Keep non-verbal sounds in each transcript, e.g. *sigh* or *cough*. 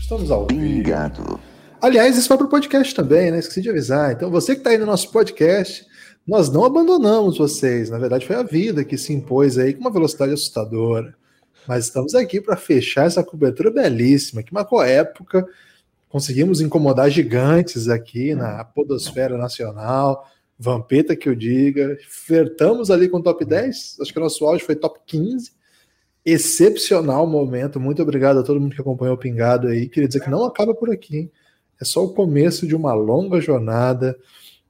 Estamos ao vivo. Obrigado. Aliás, isso vai para o podcast também, né? Esqueci de avisar. Então, você que está aí no nosso podcast, nós não abandonamos vocês. Na verdade, foi a vida que se impôs aí com uma velocidade assustadora. Mas estamos aqui para fechar essa cobertura belíssima, que marcou a época. Conseguimos incomodar gigantes aqui na Podosfera Nacional. Vampeta que eu diga. Flertamos ali com o top 10. Acho que o nosso áudio foi top 15 excepcional momento. Muito obrigado a todo mundo que acompanhou o Pingado aí. Queria dizer que não acaba por aqui. Hein? É só o começo de uma longa jornada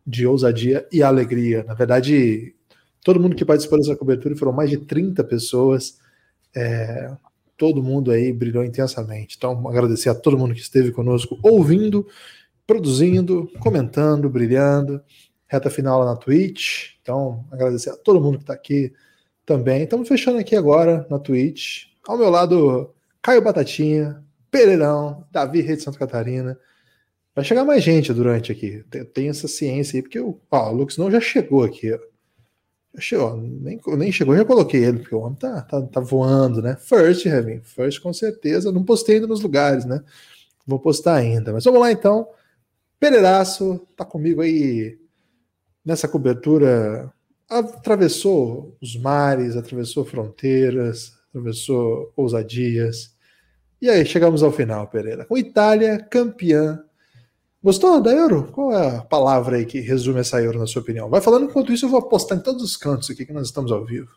de ousadia e alegria. Na verdade, todo mundo que participou dessa cobertura, foram mais de 30 pessoas, é, todo mundo aí brilhou intensamente. Então, agradecer a todo mundo que esteve conosco, ouvindo, produzindo, comentando, brilhando. Reta final lá na Twitch. Então, agradecer a todo mundo que está aqui também. Estamos fechando aqui agora na Twitch. Ao meu lado, Caio Batatinha, Pereirão, Davi Rede Santa Catarina. Vai chegar mais gente durante aqui. Tem essa ciência aí, porque o, ó, o Lux não já chegou aqui. Ó. Chegou, nem, nem chegou, já coloquei ele, porque o homem tá, tá, tá voando, né? First, Heaven. First, com certeza. Não postei ainda nos lugares, né? Vou postar ainda. Mas vamos lá então. Pereiraço tá comigo aí nessa cobertura atravessou os mares, atravessou fronteiras, atravessou ousadias. E aí, chegamos ao final, Pereira. Com Itália campeã. Gostou da Euro? Qual é a palavra aí que resume essa Euro, na sua opinião? Vai falando enquanto isso, eu vou apostar em todos os cantos aqui que nós estamos ao vivo.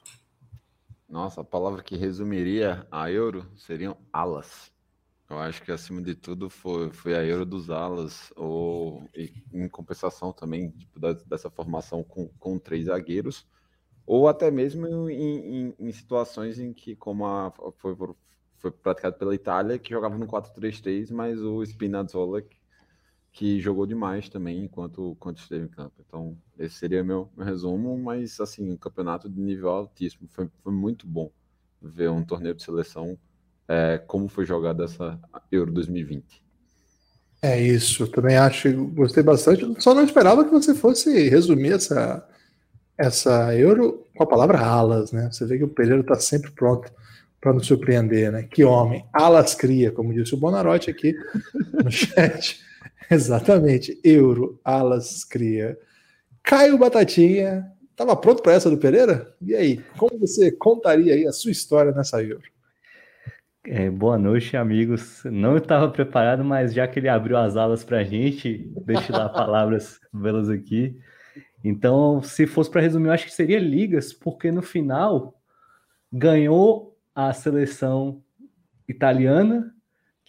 Nossa, a palavra que resumiria a Euro seriam alas. Eu acho que acima de tudo foi, foi a Euro dos alas, ou em compensação também tipo, dessa formação com, com três zagueiros, ou até mesmo em, em, em situações em que, como a, foi, foi praticado pela Itália, que jogava no 4-3-3, mas o Spinazzola que, que, jogou demais também enquanto, enquanto esteve em campo. Então, esse seria meu, meu resumo, mas assim, um campeonato de nível altíssimo. Foi, foi muito bom ver um torneio de seleção é, como foi jogada essa Euro 2020. É isso, também acho, gostei bastante. Só não esperava que você fosse resumir essa, essa Euro com a palavra alas, né? Você vê que o Pereira está sempre pronto para nos surpreender, né? Que homem, alas cria, como disse o Bonarotti aqui no *laughs* chat. *laughs* Exatamente, Euro, alas cria. Caio Batatinha, estava pronto para essa do Pereira? E aí, como você contaria aí a sua história nessa Euro? É, boa noite, amigos. Não estava preparado, mas já que ele abriu as alas para a gente, deixe lá palavras *laughs* belas aqui. Então, se fosse para resumir, eu acho que seria ligas, porque no final ganhou a seleção italiana,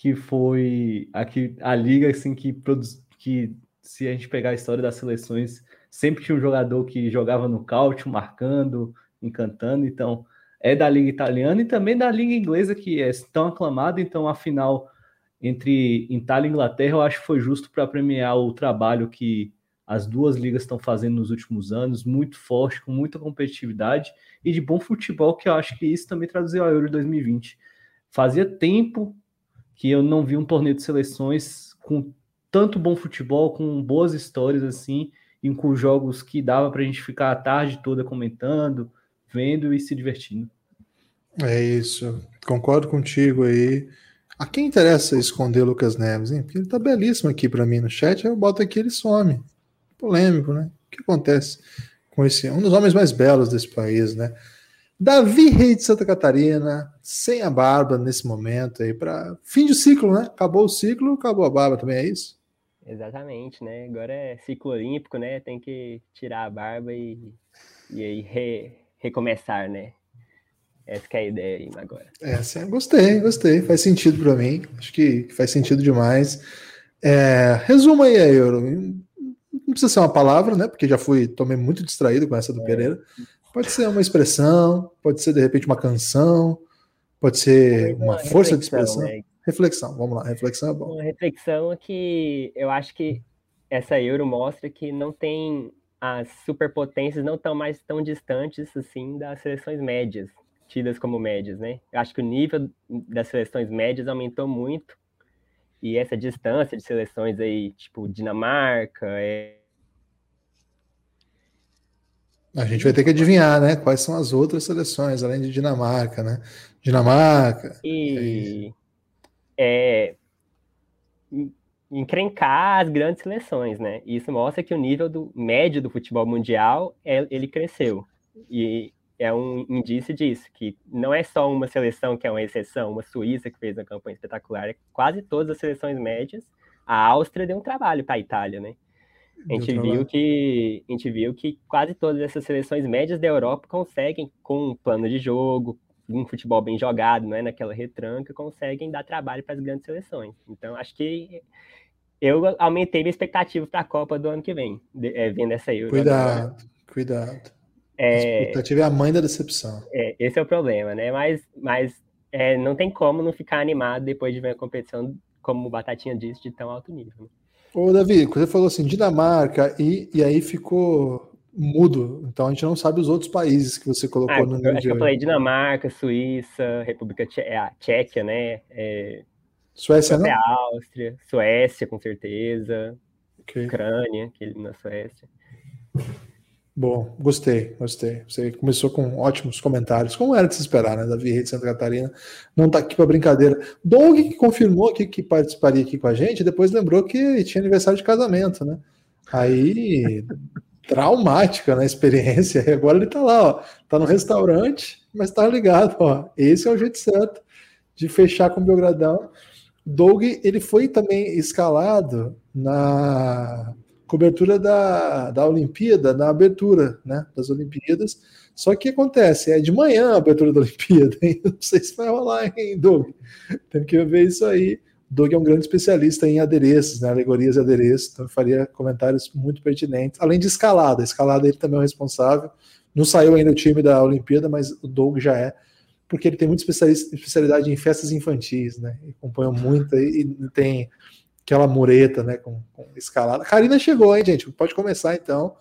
que foi aqui a liga assim que produz, que se a gente pegar a história das seleções, sempre tinha um jogador que jogava no cálcio, marcando, encantando. Então, é da Liga Italiana e também da Liga Inglesa, que é tão aclamada. Então, a final entre Itália e Inglaterra, eu acho que foi justo para premiar o trabalho que as duas ligas estão fazendo nos últimos anos, muito forte, com muita competitividade e de bom futebol, que eu acho que isso também traduziu a Euro 2020. Fazia tempo que eu não vi um torneio de seleções com tanto bom futebol, com boas histórias assim, e com jogos que dava para a gente ficar a tarde toda comentando, vendo e se divertindo. É isso, concordo contigo aí. A quem interessa esconder Lucas Neves, hein? Porque ele tá belíssimo aqui para mim no chat, eu boto aqui ele some. Polêmico, né? O que acontece com esse um dos homens mais belos desse país, né? Davi Rei de Santa Catarina, sem a barba nesse momento aí, para fim de ciclo, né? Acabou o ciclo, acabou a barba também, é isso? Exatamente, né? Agora é ciclo olímpico, né? Tem que tirar a barba e, e aí re, recomeçar, né? Essa é a ideia aí agora. Essa, gostei, gostei. Faz sentido para mim. Acho que faz sentido demais. É, resuma aí a Euro. Não precisa ser uma palavra, né? Porque já fui, tomei muito distraído com essa do é. Pereira. Pode ser uma expressão, pode ser de repente uma canção, pode ser uma, uma força de expressão. Né? Reflexão, vamos lá, reflexão é bom. Uma reflexão que eu acho que essa Euro mostra que não tem as superpotências não estão mais tão distantes assim das seleções médias, tidas como médias, né? Eu acho que o nível das seleções médias aumentou muito e essa distância de seleções aí, tipo Dinamarca, é... A gente vai ter que adivinhar, né? Quais são as outras seleções, além de Dinamarca, né? Dinamarca. E é, encrencar as grandes seleções, né? E isso mostra que o nível do médio do futebol mundial é, ele cresceu. E é um indício disso, que não é só uma seleção que é uma exceção, uma Suíça que fez uma campanha espetacular, é quase todas as seleções médias. A Áustria deu um trabalho para a Itália, né? A gente, viu que, a gente viu que quase todas essas seleções médias da Europa conseguem, com um plano de jogo, um futebol bem jogado, não é naquela retranca, conseguem dar trabalho para as grandes seleções. Então, acho que eu aumentei minha expectativa para a Copa do ano que vem, é, vendo essa Euro. Cuidado, cuidado. É, a expectativa é a mãe da decepção. É, esse é o problema, né? Mas, mas é, não tem como não ficar animado depois de ver a competição, como o Batatinha disse, de tão alto nível. Né? Ô, Davi, você falou assim, Dinamarca, e, e aí ficou mudo, então a gente não sabe os outros países que você colocou ah, no nível. Acho que eu falei Dinamarca, Suíça, República Tchequia, né? É, Suécia, não? Áustria, Suécia, com certeza. Okay. Ucrânia, aquele na Suécia. Bom, gostei, gostei. Você começou com ótimos comentários, como era de se esperar, né? Davi Rei de Santa Catarina não está aqui para brincadeira. Doug, que confirmou aqui que participaria aqui com a gente, depois lembrou que tinha aniversário de casamento, né? Aí, *laughs* traumática na né, experiência. E agora ele está lá, ó, tá no restaurante, mas está ligado, ó. Esse é o jeito certo de fechar com o Belgradão. Doug, ele foi também escalado na cobertura da, da Olimpíada, na abertura né, das Olimpíadas. Só que acontece, é de manhã a abertura da Olimpíada, hein? *laughs* não sei se vai rolar, hein, Doug? Tem que ver isso aí. Doug é um grande especialista em adereços, né, alegorias e adereços, então faria comentários muito pertinentes. Além de escalada, escalada ele também é o responsável. Não saiu ainda o time da Olimpíada, mas o Doug já é, porque ele tem muita especialidade em festas infantis, né? Acompanha muito e tem aquela mureta, né, com, com escalada. Karina chegou, hein, gente? Pode começar então.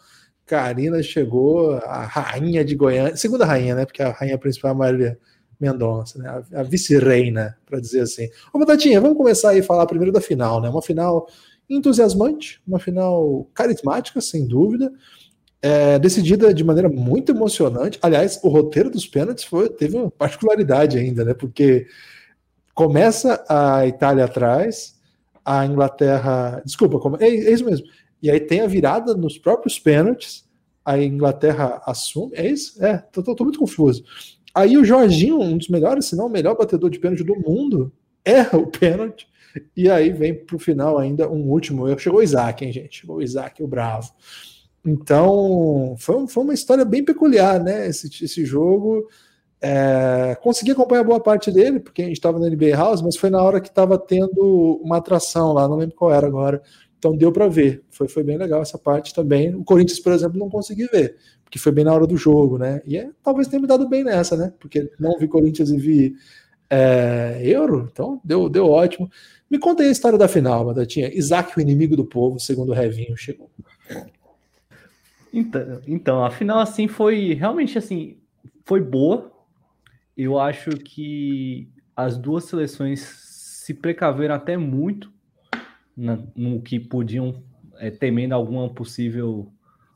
Karina chegou, a rainha de Goiânia, segunda rainha, né? Porque a rainha principal é a Marília Mendonça, né? A, a vice-reina, para dizer assim. Ô, Batatinha, vamos começar aí a falar primeiro da final, né? Uma final entusiasmante, uma final carismática, sem dúvida. É, decidida de maneira muito emocionante. Aliás, o roteiro dos pênaltis foi, teve uma particularidade ainda, né? Porque começa a Itália atrás, a Inglaterra. Desculpa, é, é isso mesmo. E aí tem a virada nos próprios pênaltis. A Inglaterra assume. É isso? É, tô, tô, tô muito confuso. Aí o Jorginho, um dos melhores, se não o melhor batedor de pênalti do mundo, erra o pênalti. E aí vem para o final ainda um último erro. Chegou o Isaac, hein, gente? Chegou o Isaac, o bravo. Então, foi, foi uma história bem peculiar, né? Esse, esse jogo. É, consegui acompanhar boa parte dele, porque a gente estava no NBA House, mas foi na hora que estava tendo uma atração lá, não lembro qual era agora. Então deu para ver. Foi, foi bem legal essa parte também. O Corinthians, por exemplo, não consegui ver, porque foi bem na hora do jogo, né? E é, talvez tenha me dado bem nessa, né? Porque não vi Corinthians e vi é, Euro, então deu, deu ótimo. Me conta aí a história da final, Batatinha. Isaac, o inimigo do povo, segundo o Revinho, chegou. Então, então, a final assim foi realmente assim, foi boa, eu acho que as duas seleções se precaveram até muito na, no que podiam, é, temendo alguma possível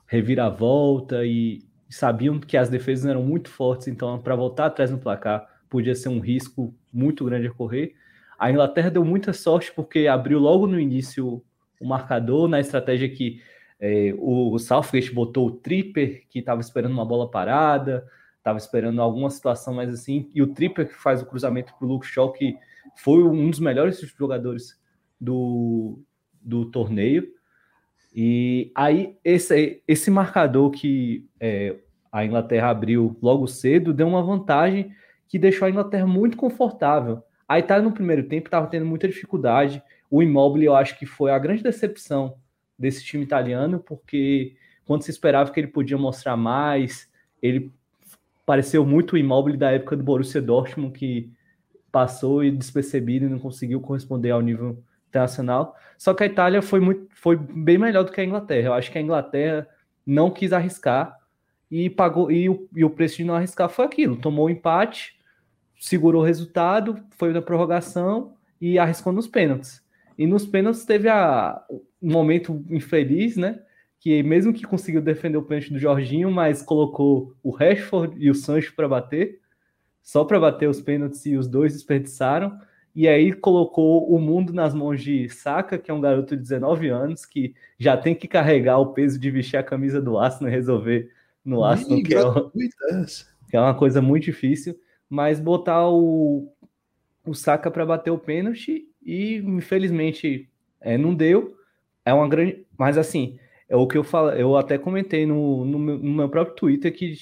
reviravolta e sabiam que as defesas eram muito fortes, então para voltar atrás no placar podia ser um risco muito grande a correr. A Inglaterra deu muita sorte porque abriu logo no início o marcador na estratégia que é, o Southgate botou o Tripper, que estava esperando uma bola parada, estava esperando alguma situação mais assim, e o Tripper que faz o cruzamento para o Luke Shaw, que foi um dos melhores jogadores do, do torneio. E aí, esse, esse marcador que é, a Inglaterra abriu logo cedo deu uma vantagem que deixou a Inglaterra muito confortável. A Itália, no primeiro tempo, estava tendo muita dificuldade. O Immobile, eu acho que foi a grande decepção desse time italiano, porque quando se esperava que ele podia mostrar mais, ele pareceu muito o imóvel da época do Borussia Dortmund, que passou e despercebido e não conseguiu corresponder ao nível internacional. Só que a Itália foi, muito, foi bem melhor do que a Inglaterra. Eu acho que a Inglaterra não quis arriscar e pagou e o, e o preço de não arriscar foi aquilo. Tomou o empate, segurou o resultado, foi na prorrogação e arriscou nos pênaltis. E nos pênaltis teve a, um momento infeliz, né? Que mesmo que conseguiu defender o pênalti do Jorginho, mas colocou o Rashford e o Sancho para bater, só para bater os pênaltis e os dois desperdiçaram. E aí colocou o mundo nas mãos de Saka, que é um garoto de 19 anos, que já tem que carregar o peso de vestir a camisa do Arsenal e resolver no Arsenal, que, é uma, que é uma coisa muito difícil, mas botar o, o Saka para bater o pênalti e infelizmente é, não deu. É uma grande. Mas assim, é o que eu falo, eu até comentei no, no, meu, no meu próprio Twitter que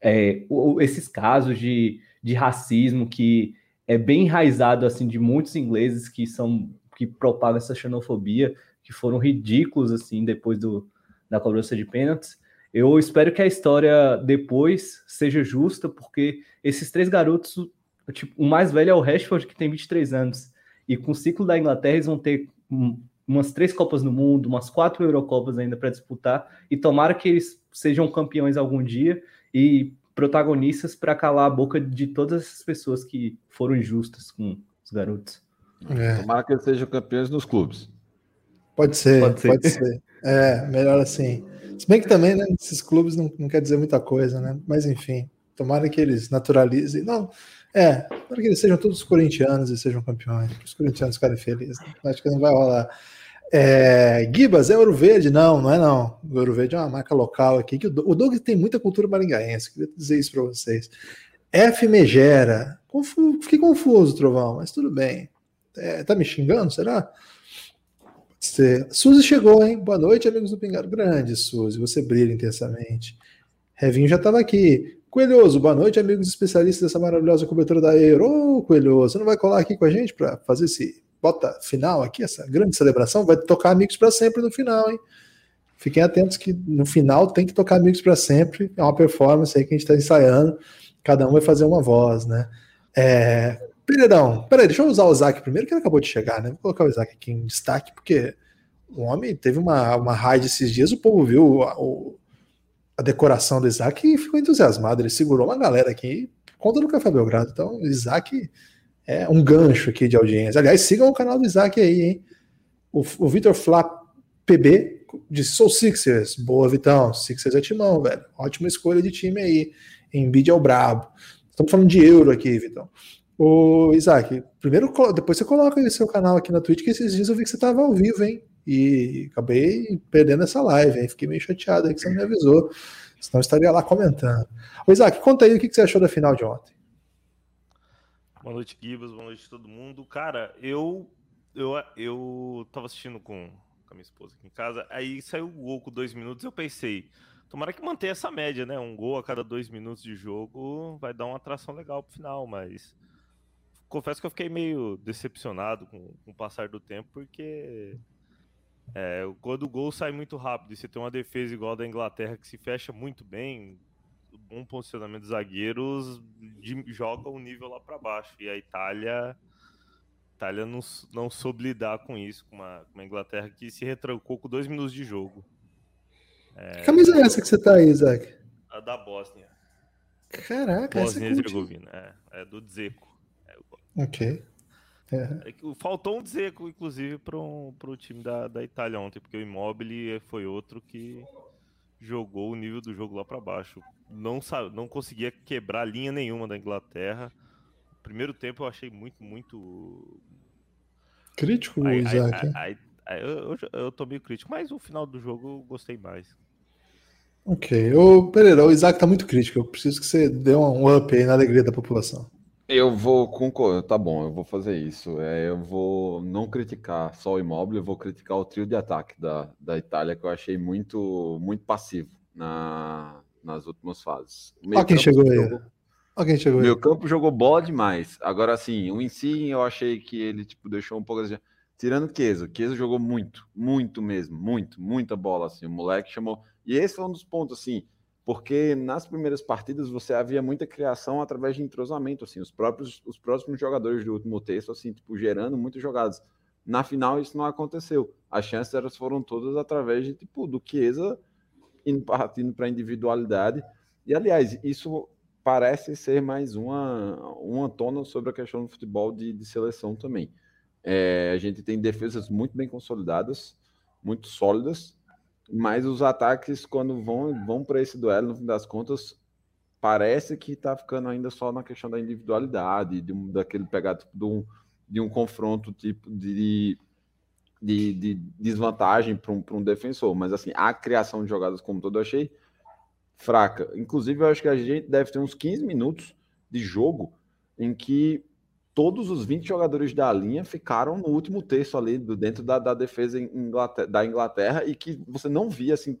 é, esses casos de, de racismo que é bem enraizado assim de muitos ingleses que são que propagam essa xenofobia, que foram ridículos assim depois do, da cobrança de pênaltis. Eu espero que a história depois seja justa, porque esses três garotos, tipo, o mais velho é o Rashford, que tem 23 anos, e com o ciclo da Inglaterra eles vão ter umas três Copas no Mundo, umas quatro Eurocopas ainda para disputar, e tomara que eles sejam campeões algum dia e protagonistas para calar a boca de todas essas pessoas que foram injustas com os garotos. É. Tomara que eles sejam campeões nos clubes. Pode ser, pode ser. Pode ser. É, melhor assim. Se bem que também, né, esses clubes não, não quer dizer muita coisa, né? Mas enfim, tomara que eles naturalizem. Não, é, tomara que eles sejam todos corintianos e sejam campeões. Os corintianos ficarem felizes. Acho que não vai rolar. É, Gibas, é Ouro Verde? Não, não é não. Ouro Verde é uma marca local aqui. Que o Doug tem muita cultura maringaense, queria dizer isso para vocês. F Megera. Confu fiquei confuso, Trovão, mas tudo bem. É, tá me xingando, será? Você... Suzy chegou, hein? Boa noite, amigos do Pingado. Grande, Suzy, você brilha intensamente. Revinho já estava aqui. Coelhoso, boa noite, amigos especialistas dessa maravilhosa cobertura da Euro. Ô, Coelhoso, você não vai colar aqui com a gente para fazer esse bota final aqui, essa grande celebração? Vai tocar amigos para sempre no final, hein? Fiquem atentos que no final tem que tocar amigos para sempre. É uma performance aí que a gente está ensaiando. Cada um vai fazer uma voz, né? É, Pereirão, peraí, deixa eu usar o Isaac primeiro, que ele acabou de chegar, né? Vou colocar o Isaac aqui em destaque, porque o homem teve uma, uma raid esses dias, o povo viu a, a decoração do Isaac e ficou entusiasmado. Ele segurou uma galera aqui, conta do Café Belgrado. Então, o Isaac é um gancho aqui de audiência. Aliás, sigam o canal do Isaac aí, hein? O, o Vitor Flá PB disse: Sou Sixers. Boa, Vitão. Sixers é timão, velho. Ótima escolha de time aí. Embiid é o brabo. Estamos falando de euro aqui, Vitão. Ô, Isaac, primeiro, depois você coloca aí seu canal aqui na Twitch, que esses dias eu vi que você estava ao vivo, hein? E acabei perdendo essa live? Fiquei meio chateado aí que você não me avisou. Senão eu estaria lá comentando. Ô, Isaac, conta aí o que você achou da final de ontem. Boa noite, Gibas. Boa noite a todo mundo. Cara, eu eu, eu tava assistindo com, com a minha esposa aqui em casa, aí saiu o gol com dois minutos, eu pensei, tomara que mantenha essa média, né? Um gol a cada dois minutos de jogo vai dar uma atração legal pro final, mas confesso que eu fiquei meio decepcionado com, com o passar do tempo, porque é, quando o gol sai muito rápido e você tem uma defesa igual a da Inglaterra que se fecha muito bem, bom posicionamento dos zagueiros de, joga o nível lá para baixo. E a Itália, Itália não, não soube lidar com isso, com uma, com uma Inglaterra que se retrancou com dois minutos de jogo. É, que camisa é essa que você tá aí, Isaac? A da Bósnia. Caraca, Bósnia e Herzegovina, é, é do Dzeko. Ok. É faltou um Dzeko, inclusive, para o time da, da Itália ontem, porque o Immobile foi outro que jogou o nível do jogo lá para baixo. Não, não conseguia quebrar linha nenhuma da Inglaterra. Primeiro tempo eu achei muito, muito. Crítico, o Isaac. eu, eu, eu tô meio crítico, mas o final do jogo eu gostei mais. Ok. Ô, Pereira, o Isaac tá muito crítico. Eu preciso que você dê um up aí na alegria da população. Eu vou concordar, tá bom, eu vou fazer isso. É, eu vou não criticar só o imóvel, eu vou criticar o trio de ataque da, da Itália, que eu achei muito, muito passivo na, nas últimas fases. Olha quem chegou aí. Jogou, Olha quem chegou aí. Meu campo jogou bola demais. Agora, assim, o em si eu achei que ele tipo, deixou um pouco. Assim, tirando o Chiesa, o Chiesa jogou muito, muito mesmo, muito, muita bola. Assim, o moleque chamou. E esse foi um dos pontos, assim porque nas primeiras partidas você havia muita criação através de entrosamento, assim, os próprios os próximos jogadores do último texto, assim, tipo, gerando muitas jogadas. Na final isso não aconteceu. As chances elas foram todas através de tipo do Chiesa indo partindo para individualidade E, aliás, isso parece ser mais uma, uma tona sobre a questão do futebol de, de seleção também. É, a gente tem defesas muito bem consolidadas, muito sólidas, mas os ataques, quando vão, vão para esse duelo, no fim das contas, parece que está ficando ainda só na questão da individualidade, de um, daquele pegar tipo, de, um, de um confronto tipo de, de, de desvantagem para um, um defensor. Mas assim, a criação de jogadas como todo eu achei fraca. Inclusive, eu acho que a gente deve ter uns 15 minutos de jogo em que todos os 20 jogadores da linha ficaram no último terço ali, dentro da, da defesa Inglaterra, da Inglaterra, e que você não via assim,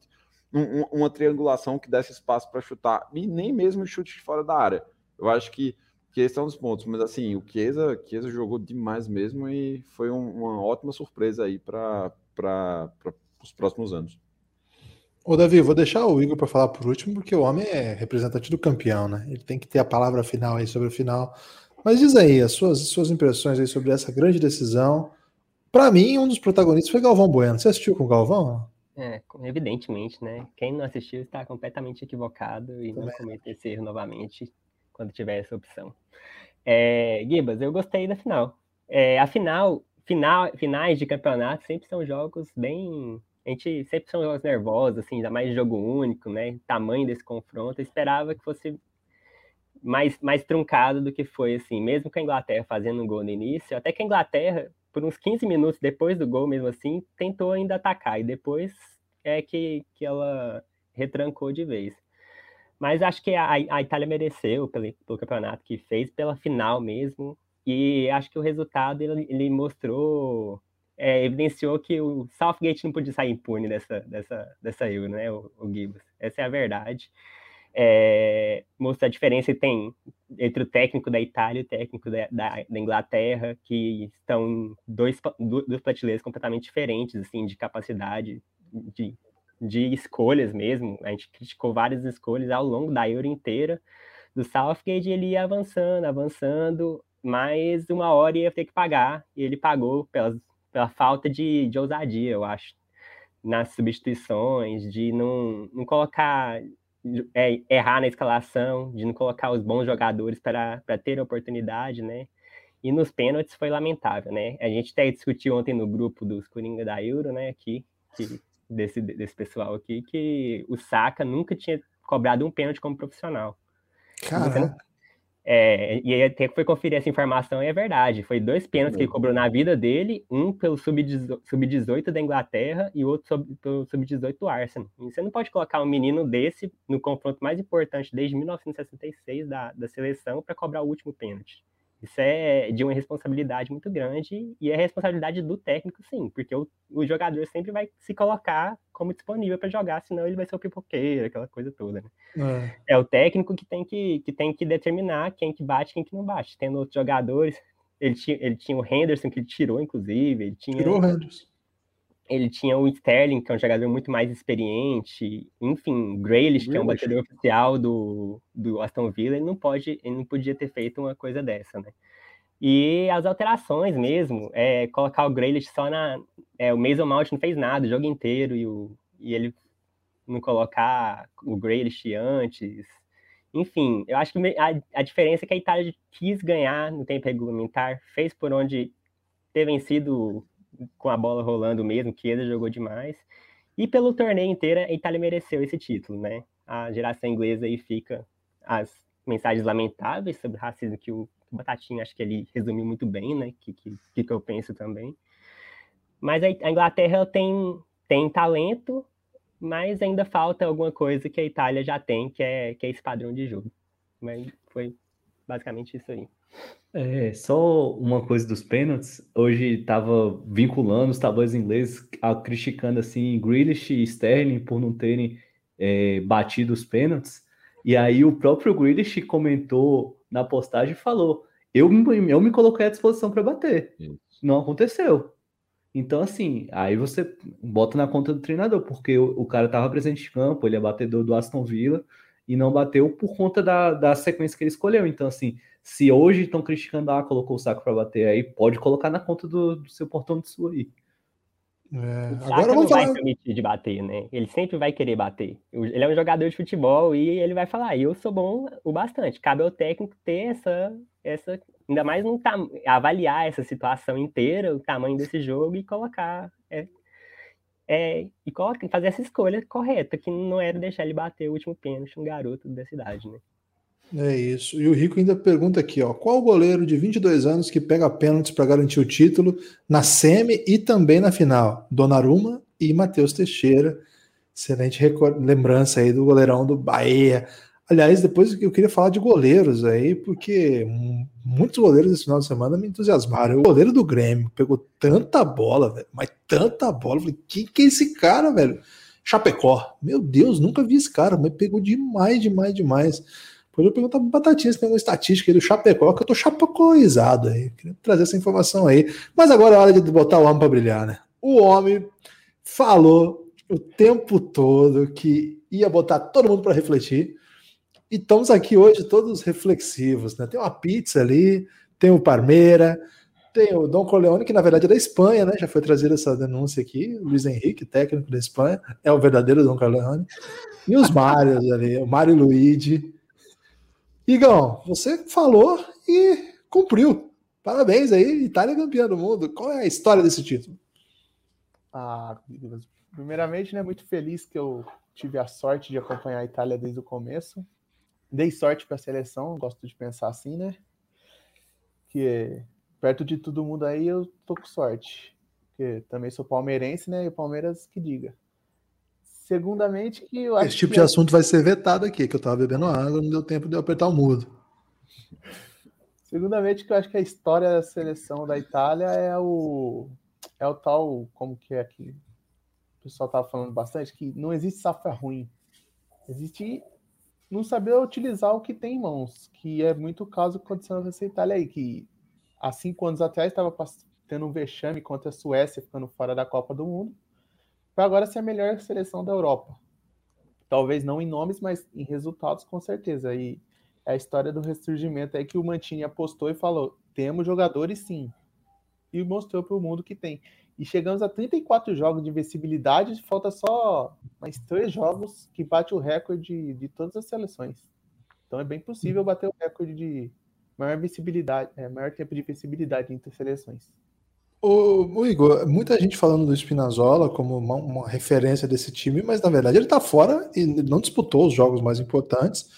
um, uma triangulação que desse espaço para chutar, e nem mesmo chute de fora da área. Eu acho que, que esse é um dos pontos, mas assim, o Chiesa, Chiesa jogou demais mesmo e foi um, uma ótima surpresa aí para os próximos anos. Ô, Davi, vou deixar o Igor para falar por último, porque o homem é representante do campeão, né? Ele tem que ter a palavra final aí sobre o final. Mas diz aí as suas, suas impressões aí sobre essa grande decisão. Para mim, um dos protagonistas foi Galvão Bueno. Você assistiu com o Galvão? É, evidentemente, né? Quem não assistiu está completamente equivocado e não cometa esse erro novamente quando tiver essa opção. É, Gibas, eu gostei da final. É, a final, final, finais de campeonato sempre são jogos bem a gente sempre são jogos nervosos, assim, ainda mais jogo único, né? Tamanho desse confronto. Eu esperava que fosse mais, mais truncado do que foi, assim, mesmo com a Inglaterra fazendo um gol no início, até que a Inglaterra, por uns 15 minutos depois do gol, mesmo assim, tentou ainda atacar, e depois é que, que ela retrancou de vez. Mas acho que a, a Itália mereceu pelo, pelo campeonato que fez, pela final mesmo, e acho que o resultado ele, ele mostrou é, evidenciou que o Southgate não podia sair impune dessa, dessa, dessa Euro, né, o, o Gibbs. Essa é a verdade. É, mostra a diferença que tem entre o técnico da Itália e o técnico da, da, da Inglaterra, que estão em dois, duas completamente diferentes, assim, de capacidade, de, de escolhas mesmo. A gente criticou várias escolhas ao longo da Euro inteira. Do Southgate, ele ia avançando, avançando, mas uma hora ia ter que pagar, e ele pagou pelas pela falta de, de ousadia, eu acho, nas substituições, de não, não colocar, é, errar na escalação, de não colocar os bons jogadores para ter oportunidade, né? E nos pênaltis foi lamentável, né? A gente até discutiu ontem no grupo dos Coringa da Euro, né? Aqui, que, desse, desse pessoal aqui, que o Saka nunca tinha cobrado um pênalti como profissional. Cara. É, e aí até que foi conferir essa informação e é verdade. Foi dois pênaltis que ele cobrou na vida dele, um pelo sub-18 da Inglaterra e outro pelo sub-18 do Arsenal. E você não pode colocar um menino desse no confronto mais importante desde 1966 da, da seleção para cobrar o último pênalti. Isso é de uma responsabilidade muito grande e é responsabilidade do técnico, sim, porque o, o jogador sempre vai se colocar como disponível para jogar, senão ele vai ser o pipoqueiro, aquela coisa toda. Né? É. é. o técnico que tem que, que tem que determinar quem que bate e quem que não bate. Tendo outros jogadores, ele tinha, ele tinha o Henderson, que ele tirou, inclusive. Ele tinha, tirou o Henderson ele tinha o Sterling, que é um jogador muito mais experiente, enfim, Grealish, que é um batedor oficial do, do Aston Villa, ele não pode, ele não podia ter feito uma coisa dessa, né? E as alterações mesmo, é, colocar o Grealish só na, é, o Mason Mount não fez nada o jogo inteiro e, o, e ele não colocar o Grealish antes, enfim, eu acho que a, a diferença é que a Itália quis ganhar no tempo regulamentar, fez por onde ter vencido com a bola rolando mesmo, que ele jogou demais. E pelo torneio inteiro, a Itália mereceu esse título, né? A geração inglesa aí fica as mensagens lamentáveis sobre racismo que o Batatinha acho que ele resumiu muito bem, né? Que, que, que eu penso também. Mas a Inglaterra tem, tem talento, mas ainda falta alguma coisa que a Itália já tem, que é, que é esse padrão de jogo. Mas foi basicamente isso aí. É, só uma coisa dos pênaltis. Hoje estava vinculando os tabloides ingleses, criticando assim Grealish e Sterling por não terem é, batido os pênaltis. E aí o próprio Grealish comentou na postagem e falou: eu, eu me coloquei à disposição para bater. Isso. Não aconteceu. Então, assim, aí você bota na conta do treinador, porque o, o cara estava presente em campo, ele é batedor do Aston Villa e não bateu por conta da, da sequência que ele escolheu. Então, assim, se hoje estão criticando, ah, colocou o saco para bater aí, pode colocar na conta do, do seu portão de sua aí. É, agora vamos não falar... vai permitir de bater, né? Ele sempre vai querer bater. Ele é um jogador de futebol e ele vai falar: eu sou bom o bastante. Cabe ao técnico ter essa, essa ainda mais no tam... avaliar essa situação inteira, o tamanho desse jogo e colocar é, é, e coloca, fazer essa escolha correta, que não era deixar ele bater o último pênalti um garoto da cidade, né? É isso. E o Rico ainda pergunta aqui, ó, qual o goleiro de 22 anos que pega pênaltis para garantir o título na semi e também na final? Donnarumma e Matheus Teixeira. Excelente lembrança aí do goleirão do Bahia. Aliás, depois eu queria falar de goleiros aí, porque muitos goleiros esse final de semana me entusiasmaram. O goleiro do Grêmio pegou tanta bola, velho, mas tanta bola. Eu falei, quem que é esse cara, velho? Chapecó. Meu Deus, nunca vi esse cara, mas pegou demais, demais, demais. Depois eu pergunto pra Batatinha se tem alguma estatística aí do Chapecó, que eu tô chapecoizado aí. Queria trazer essa informação aí. Mas agora é hora de botar o homem para brilhar, né? O homem falou o tempo todo que ia botar todo mundo para refletir. E estamos aqui hoje todos reflexivos, né? Tem uma pizza ali, tem o Parmeira, tem o Dom Corleone, que na verdade é da Espanha, né? Já foi trazida essa denúncia aqui. O Luiz Henrique, técnico da Espanha, é o verdadeiro Dom Corleone. E os Mários ali, o Mário Luigi, Igão, você falou e cumpriu. Parabéns aí, Itália campeã do mundo. Qual é a história desse título? Ah, primeiramente, né, muito feliz que eu tive a sorte de acompanhar a Itália desde o começo. Dei sorte para a seleção, gosto de pensar assim, né? Que perto de todo mundo aí eu tô com sorte. Porque também sou palmeirense, né? E o Palmeiras que diga. Segundamente, que eu acho Esse tipo de é... assunto vai ser vetado aqui, que eu estava bebendo água, não deu tempo de eu apertar o mudo. *laughs* Segundamente, que eu acho que a história da seleção da Itália é o é o tal, como que é aqui? O pessoal estava falando bastante, que não existe safra ruim. Existe não saber utilizar o que tem em mãos, que é muito o caso acontecendo nessa Itália aí, que há cinco anos atrás estava tendo um vexame contra a Suécia ficando fora da Copa do Mundo para agora ser a melhor seleção da Europa. Talvez não em nomes, mas em resultados com certeza. E é a história do ressurgimento é que o Mantini apostou e falou: temos jogadores sim. E mostrou para o mundo que tem. E chegamos a 34 jogos de invencibilidade, falta só mais três jogos que bate o recorde de todas as seleções. Então é bem possível bater o recorde de maior visibilidade, é, maior tempo de visibilidade entre seleções. O, Igor, muita gente falando do Spinazzola como uma, uma, referência desse time, mas na verdade ele está fora e não disputou os jogos mais importantes.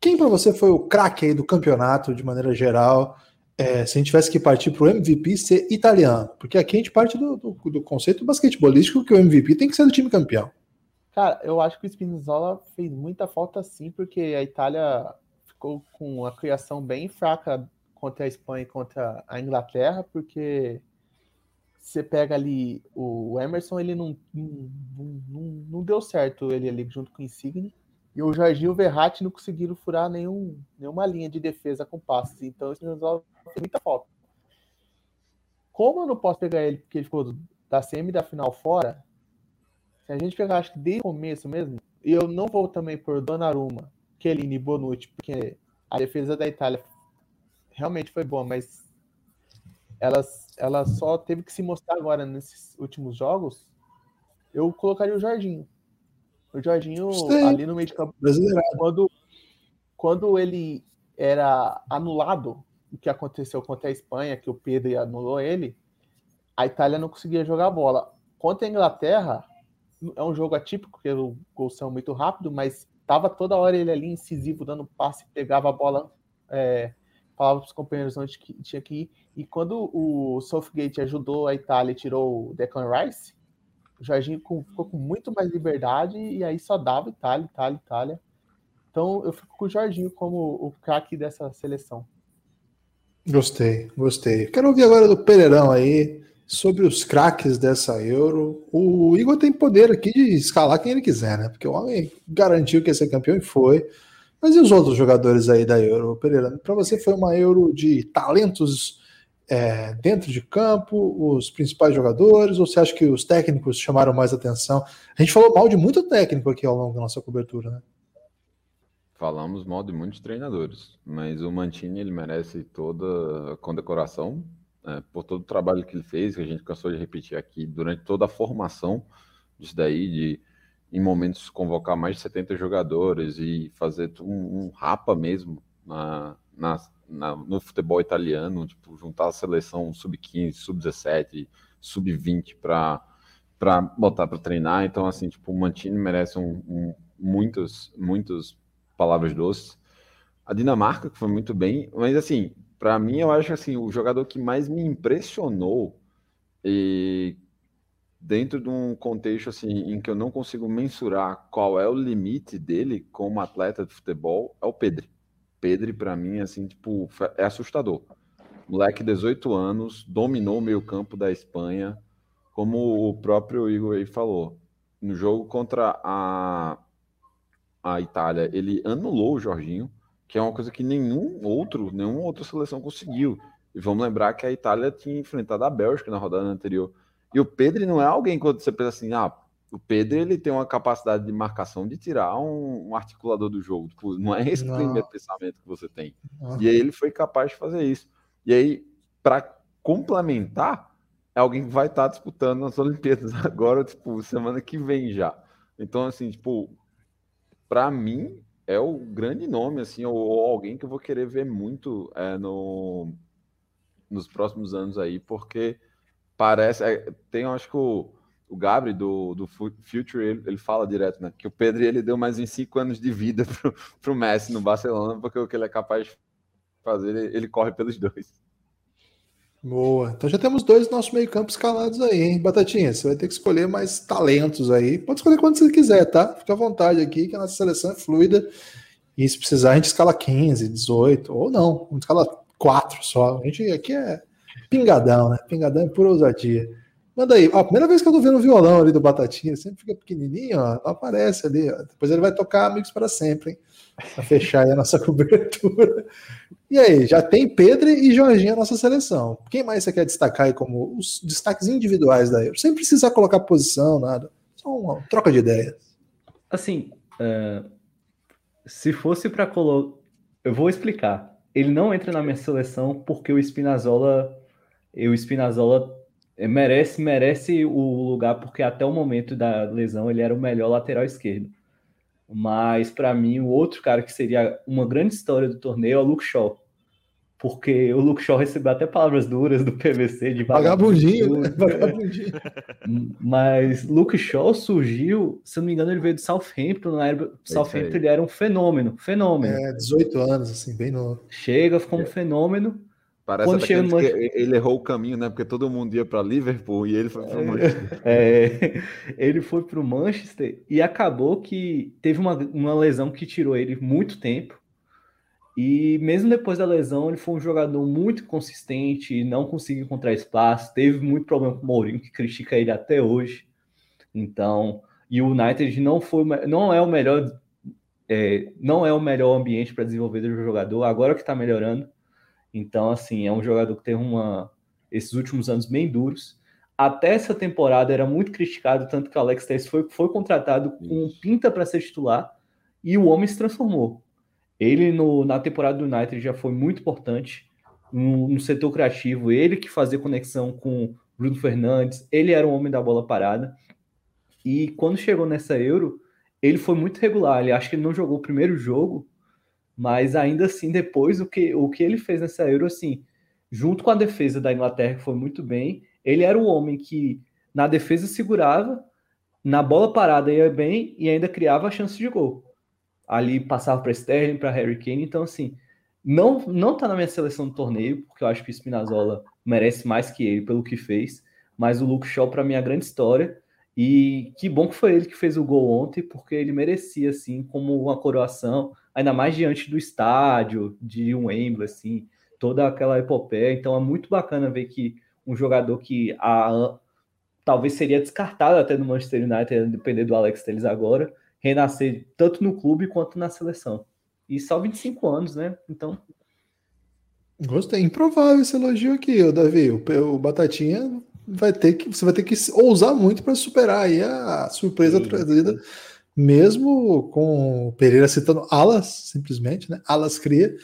Quem para você foi o craque do campeonato de maneira geral? É, se a gente tivesse que partir para o MVP ser italiano, porque aqui a gente parte do, do, do, conceito basquetebolístico que o MVP tem que ser do time campeão. Cara, eu acho que o Spinazzola fez muita falta sim, porque a Itália ficou com a criação bem fraca contra a Espanha e contra a Inglaterra, porque você pega ali o Emerson, ele não, não, não, não deu certo ele ali junto com o Insigne. E o Jorginho e o Verratti não conseguiram furar nenhum, nenhuma linha de defesa com passes. Então isso resolve muita falta. Como eu não posso pegar ele porque ele ficou da semi da final fora, se a gente pegar, acho que desde o começo mesmo, e eu não vou também por Donnarumma, Chiellini e Bonucci, porque a defesa da Itália realmente foi boa, mas ela, ela só teve que se mostrar agora nesses últimos jogos. Eu colocaria o Jorginho. O Jorginho Sim. ali no meio de campo. Quando, quando ele era anulado, o que aconteceu contra a Espanha, que o Pedro anulou ele, a Itália não conseguia jogar bola. Contra a Inglaterra, é um jogo atípico, porque o gol são muito rápido, mas tava toda hora ele ali incisivo, dando passe, pegava a bola é, falava para os companheiros onde que tinha que ir. E quando o Southgate ajudou a Itália e tirou o Declan Rice, o Jorginho ficou com muito mais liberdade e aí só dava Itália, Itália, Itália. Então eu fico com o Jorginho como o craque dessa seleção. Gostei, gostei. Quero ouvir agora do Pereirão aí sobre os craques dessa Euro. O Igor tem poder aqui de escalar quem ele quiser, né? Porque o homem garantiu que ia ser campeão e foi. Mas e os outros jogadores aí da Euro, Pereira? Para você foi uma Euro de talentos é, dentro de campo, os principais jogadores, ou você acha que os técnicos chamaram mais atenção? A gente falou mal de muito técnico aqui ao longo da nossa cobertura, né? Falamos mal de muitos treinadores, mas o Mantini ele merece toda a condecoração é, por todo o trabalho que ele fez, que a gente cansou de repetir aqui durante toda a formação disso daí, de em momentos convocar mais de 70 jogadores e fazer um, um rapa mesmo na, na, na, no futebol italiano, tipo, juntar a seleção sub-15, sub-17, sub-20 para para botar para treinar. Então, assim, tipo, o Mantini merece um, um, muitos, muitos palavras doces. A Dinamarca, que foi muito bem, mas assim, para mim, eu acho assim, o jogador que mais me impressionou e dentro de um contexto assim em que eu não consigo mensurar qual é o limite dele como atleta de futebol é o Pedro. Pedro para mim assim, tipo, é assustador. Moleque 18 anos, dominou o meio-campo da Espanha, como o próprio Igor aí falou. No jogo contra a a Itália, ele anulou o Jorginho, que é uma coisa que nenhum outro, nenhuma outra seleção conseguiu. E vamos lembrar que a Itália tinha enfrentado a Bélgica na rodada anterior. E o Pedro não é alguém quando você pensa assim, ah, o Pedro ele tem uma capacidade de marcação de tirar um, um articulador do jogo. Tipo, não é esse não. primeiro pensamento que você tem. Não. E aí ele foi capaz de fazer isso. E aí, para complementar, é alguém que vai estar disputando nas Olimpíadas *laughs* agora, tipo, semana que vem já. Então, assim, tipo, para mim, é o grande nome, assim, ou, ou, alguém que eu vou querer ver muito é, no, nos próximos anos aí, porque parece. É, tem, acho que o, o Gabri do, do Future, ele, ele, fala direto, né? Que o Pedro ele deu mais em cinco anos de vida *laughs* pro, pro Messi no Barcelona, porque o que ele é capaz de fazer, ele, ele corre pelos dois. Boa. Então já temos dois nossos meio-campo escalados aí, hein? Batatinha, você vai ter que escolher mais talentos aí. Pode escolher quando você quiser, tá? Fica à vontade aqui, que a nossa seleção é fluida. E se precisar, a gente escala 15, 18, ou não, a gente escala 4 só. A gente aqui é pingadão, né? Pingadão é pura ousadia. Manda aí. Ó, a primeira vez que eu tô vendo o violão ali do Batatinha, sempre fica pequenininho, ó, aparece ali. Ó. Depois ele vai tocar Amigos para Sempre, hein? Pra fechar a nossa *laughs* cobertura. E aí, já tem Pedro e Jorginho na nossa seleção. Quem mais você quer destacar aí como os destaques individuais da Euro? Sem precisar colocar posição, nada. Só uma troca de ideias. Assim, uh, se fosse para colocar. Eu vou explicar. Ele não entra na minha seleção porque o Spinazzola. O Spinazzola merece, merece o lugar porque até o momento da lesão ele era o melhor lateral esquerdo. Mas para mim, o outro cara que seria uma grande história do torneio é o Luke Shaw porque o Luke Shaw recebeu até palavras duras do PVC de vagabundinho. Né? *laughs* vagabundinho. Mas Luke Shaw surgiu, se não me engano, ele veio do Southampton, na era, Southampton ele era um fenômeno, fenômeno. É, 18 anos, assim, bem novo. Chega, ficou um é. fenômeno. Parece Quando chega no Manchester... ele errou o caminho, né? Porque todo mundo ia para Liverpool e ele foi para o Manchester. *laughs* É, ele foi para o Manchester e acabou que teve uma, uma lesão que tirou ele muito tempo e mesmo depois da lesão, ele foi um jogador muito consistente, não conseguiu encontrar espaço, teve muito problema com o Mourinho, que critica ele até hoje. Então, e o United não foi, não é o melhor, é, não é o melhor ambiente para desenvolver o jogador. Agora que está melhorando. Então, assim, é um jogador que teve uma esses últimos anos bem duros. Até essa temporada era muito criticado, tanto que o Alex Telles foi, foi contratado com pinta para ser titular e o homem se transformou. Ele no, na temporada do United já foi muito importante no, no, setor criativo. Ele que fazia conexão com Bruno Fernandes, ele era o homem da bola parada. E quando chegou nessa Euro, ele foi muito regular. Ele acho que ele não jogou o primeiro jogo, mas ainda assim depois o que o que ele fez nessa Euro assim, junto com a defesa da Inglaterra que foi muito bem, ele era o homem que na defesa segurava, na bola parada ia bem e ainda criava a chance de gol. Ali passava para Sterling, para Harry Kane, então assim, não não tá na minha seleção do torneio, porque eu acho que o Spinazzola merece mais que ele pelo que fez, mas o Luke Shaw para mim é a grande história. E que bom que foi ele que fez o gol ontem, porque ele merecia assim como uma coroação, ainda mais diante do estádio, de um Wembley assim, toda aquela epopeia, então é muito bacana ver que um jogador que a, talvez seria descartado até no Manchester United, depender do Alex Telles agora, renascer tanto no clube quanto na seleção. E só 25 anos, né? Então. Gostei. Improvável esse elogio aqui, Davi. O, o Batatinha vai ter que. Você vai ter que ousar muito para superar aí a surpresa Sim. trazida. Mesmo com o Pereira citando alas, simplesmente, né? Alas cria.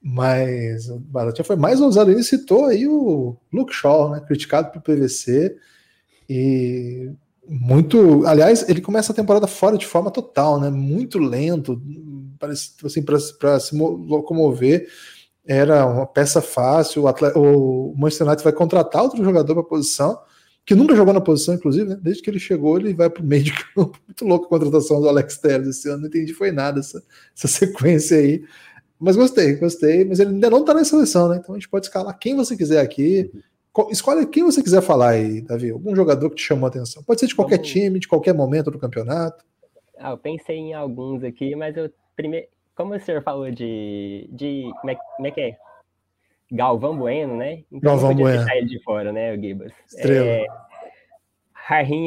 Mas o Baratinha foi mais ousado. Ele citou aí o Luke Shaw, né, criticado pelo PVC. E muito. Aliás, ele começa a temporada fora de forma total, né? Muito lento, parece assim, para se locomover. Era uma peça fácil. O, atleta, o Manchester United vai contratar outro jogador para a posição, que nunca jogou na posição, inclusive, né? Desde que ele chegou, ele vai para o meio de campo. *laughs* Muito louco a contratação do Alex Telles esse ano. Não entendi, foi nada essa, essa *laughs* sequência aí. Mas gostei, gostei. Mas ele ainda não está na seleção, né? Então a gente pode escalar quem você quiser aqui. Escolhe quem você quiser falar aí, Davi. Algum jogador que te chamou a atenção. Pode ser de qualquer time, de qualquer momento do campeonato. Ah, eu pensei em alguns aqui, mas eu primeiro. Como o senhor falou de. de como, é, como é que é? Galvão Bueno, né? Então Galvão Bueno. deixar ele de fora, né, o Gibas? Estrela. É,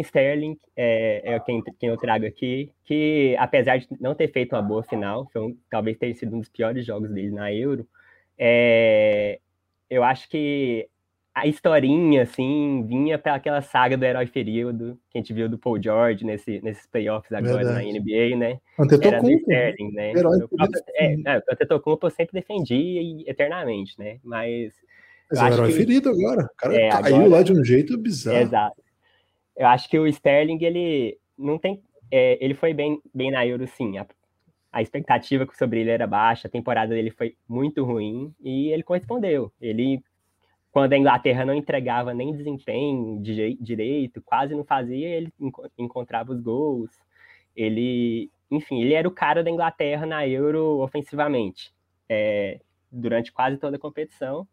Sterling é, é quem, quem, eu trago aqui, que apesar de não ter feito uma boa final, um, talvez tenha sido um dos piores jogos dele na Euro, é, eu acho que a historinha, assim, vinha para aquela saga do herói ferido que a gente viu do Paul George nesse, nesses playoffs agora Verdade. na NBA, né? Era do Sterling, né? Herói eu, é, é, o Antetokounmpo eu sempre defendi eternamente, né? Mas... Mas é o herói que... ferido agora. O cara é, caiu agora... lá de um jeito bizarro. Exato. Eu acho que o Sterling, ele não tem... É, ele foi bem, bem na Euro, sim. A, a expectativa sobre ele era baixa, a temporada dele foi muito ruim e ele correspondeu. Ele quando a Inglaterra não entregava nem desempenho de, direito, quase não fazia, ele encontrava os gols. Ele, enfim, ele era o cara da Inglaterra na Euro ofensivamente, é, durante quase toda a competição.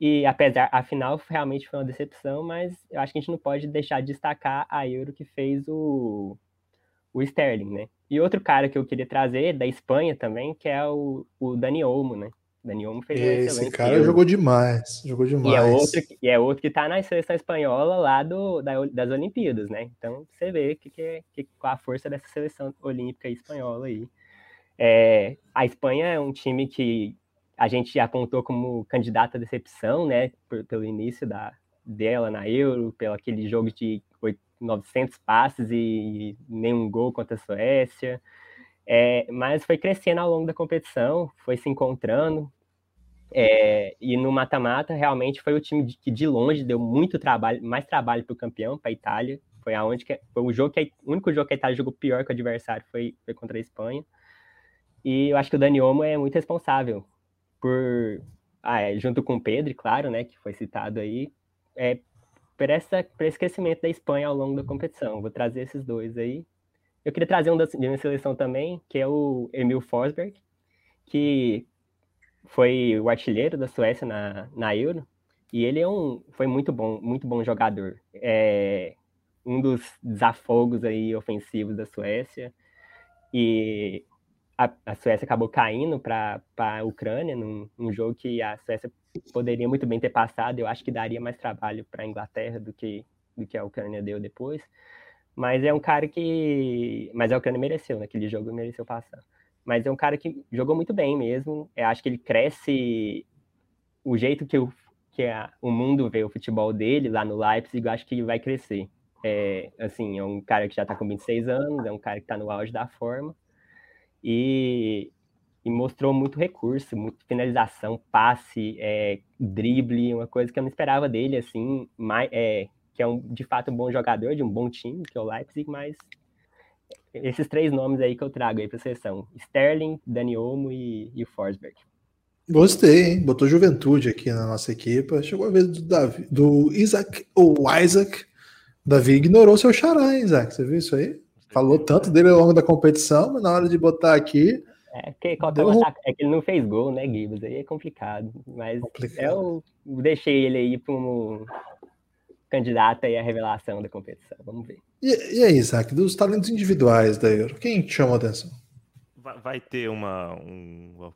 E apesar, a final realmente foi uma decepção, mas eu acho que a gente não pode deixar de destacar a Euro que fez o, o Sterling, né? E outro cara que eu queria trazer, da Espanha também, que é o, o Dani Olmo, né? Dani Olmo fez Esse cara jogou demais, jogou demais. E é outro, e é outro que está na seleção espanhola lá do, da, das Olimpíadas, né? Então você vê que, que, que, qual a força dessa seleção olímpica espanhola aí. É, a Espanha é um time que a gente apontou como candidata à decepção, né? Por, pelo início da, dela na Euro, pelo aquele jogo de 900 passes e nenhum gol contra a Suécia. É, mas foi crescendo ao longo da competição, foi se encontrando. É, e no mata-mata, realmente foi o time que de longe deu muito trabalho, mais trabalho para o campeão, para a Itália. Foi aonde que, foi o jogo que o único jogo que a Itália jogou pior que o adversário foi, foi contra a Espanha. E eu acho que o Dani Olmo é muito responsável por, ah, é, junto com o Pedro, claro, né, que foi citado aí, é, por, essa, por esse crescimento da Espanha ao longo da competição. Vou trazer esses dois aí. Eu queria trazer um da, minha seleção também, que é o Emil Forsberg, que foi o artilheiro da Suécia na, na Euro, e ele é um, foi muito bom, muito bom jogador. É um dos desafogos aí ofensivos da Suécia, e a, a Suécia acabou caindo para a Ucrânia, num, num jogo que a Suécia poderia muito bem ter passado, eu acho que daria mais trabalho para a Inglaterra do que, do que a Ucrânia deu depois. Mas é um cara que. Mas é o que ele mereceu, naquele jogo mereceu passar. Mas é um cara que jogou muito bem mesmo. Eu acho que ele cresce o jeito que, o, que a, o mundo vê o futebol dele lá no Leipzig, eu acho que ele vai crescer. É, assim, é um cara que já está com 26 anos, é um cara que está no auge da forma. E, e, mostrou muito recurso, muito finalização, passe, é, drible, uma coisa que eu não esperava dele, assim, mais, é, que é um, de fato um bom jogador de um bom time, que é o Leipzig, mas esses três nomes aí que eu trago aí para a seleção: Sterling, Dani Olmo e, e o Forsberg. Gostei, hein? Botou juventude aqui na nossa equipe. Chegou a vez do, Davi, do Isaac ou Isaac. Davi ignorou seu xará, hein, Isaac? Você viu isso aí? Falou tanto dele ao longo da competição, mas na hora de botar aqui. É, que, deu... é que ele não fez gol, né, Gibbs? Aí é complicado. Mas complicado. eu deixei ele aí como candidata aí à revelação da competição. Vamos ver. E, e aí, Isaac, dos talentos individuais da Euro, quem te chamou a atenção? Vai, vai ter uma, uma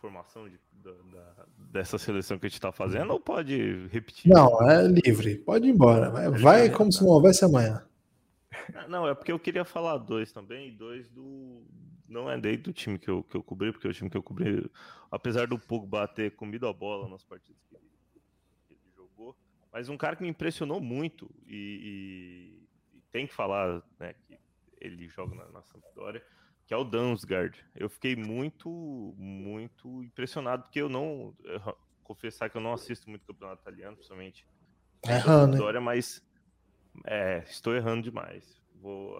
formação de, da, da, dessa seleção que a gente está fazendo ou pode repetir? Não, é livre. Pode ir embora. Vai, vai como se não houvesse amanhã. Ah, não, é porque eu queria falar dois também, dois do. Não é dentro do time que eu, que eu cobri, porque o time que eu cobri, apesar do Pogba ter comido a bola nas partidas mas um cara que me impressionou muito e, e, e tem que falar né, que ele joga na, na Sampdoria, que é o Dansgaard. Eu fiquei muito, muito impressionado, porque eu não. Eu, confessar que eu não assisto muito campeonato italiano, principalmente. Errando. Vitória, mas é, estou errando demais. Vou,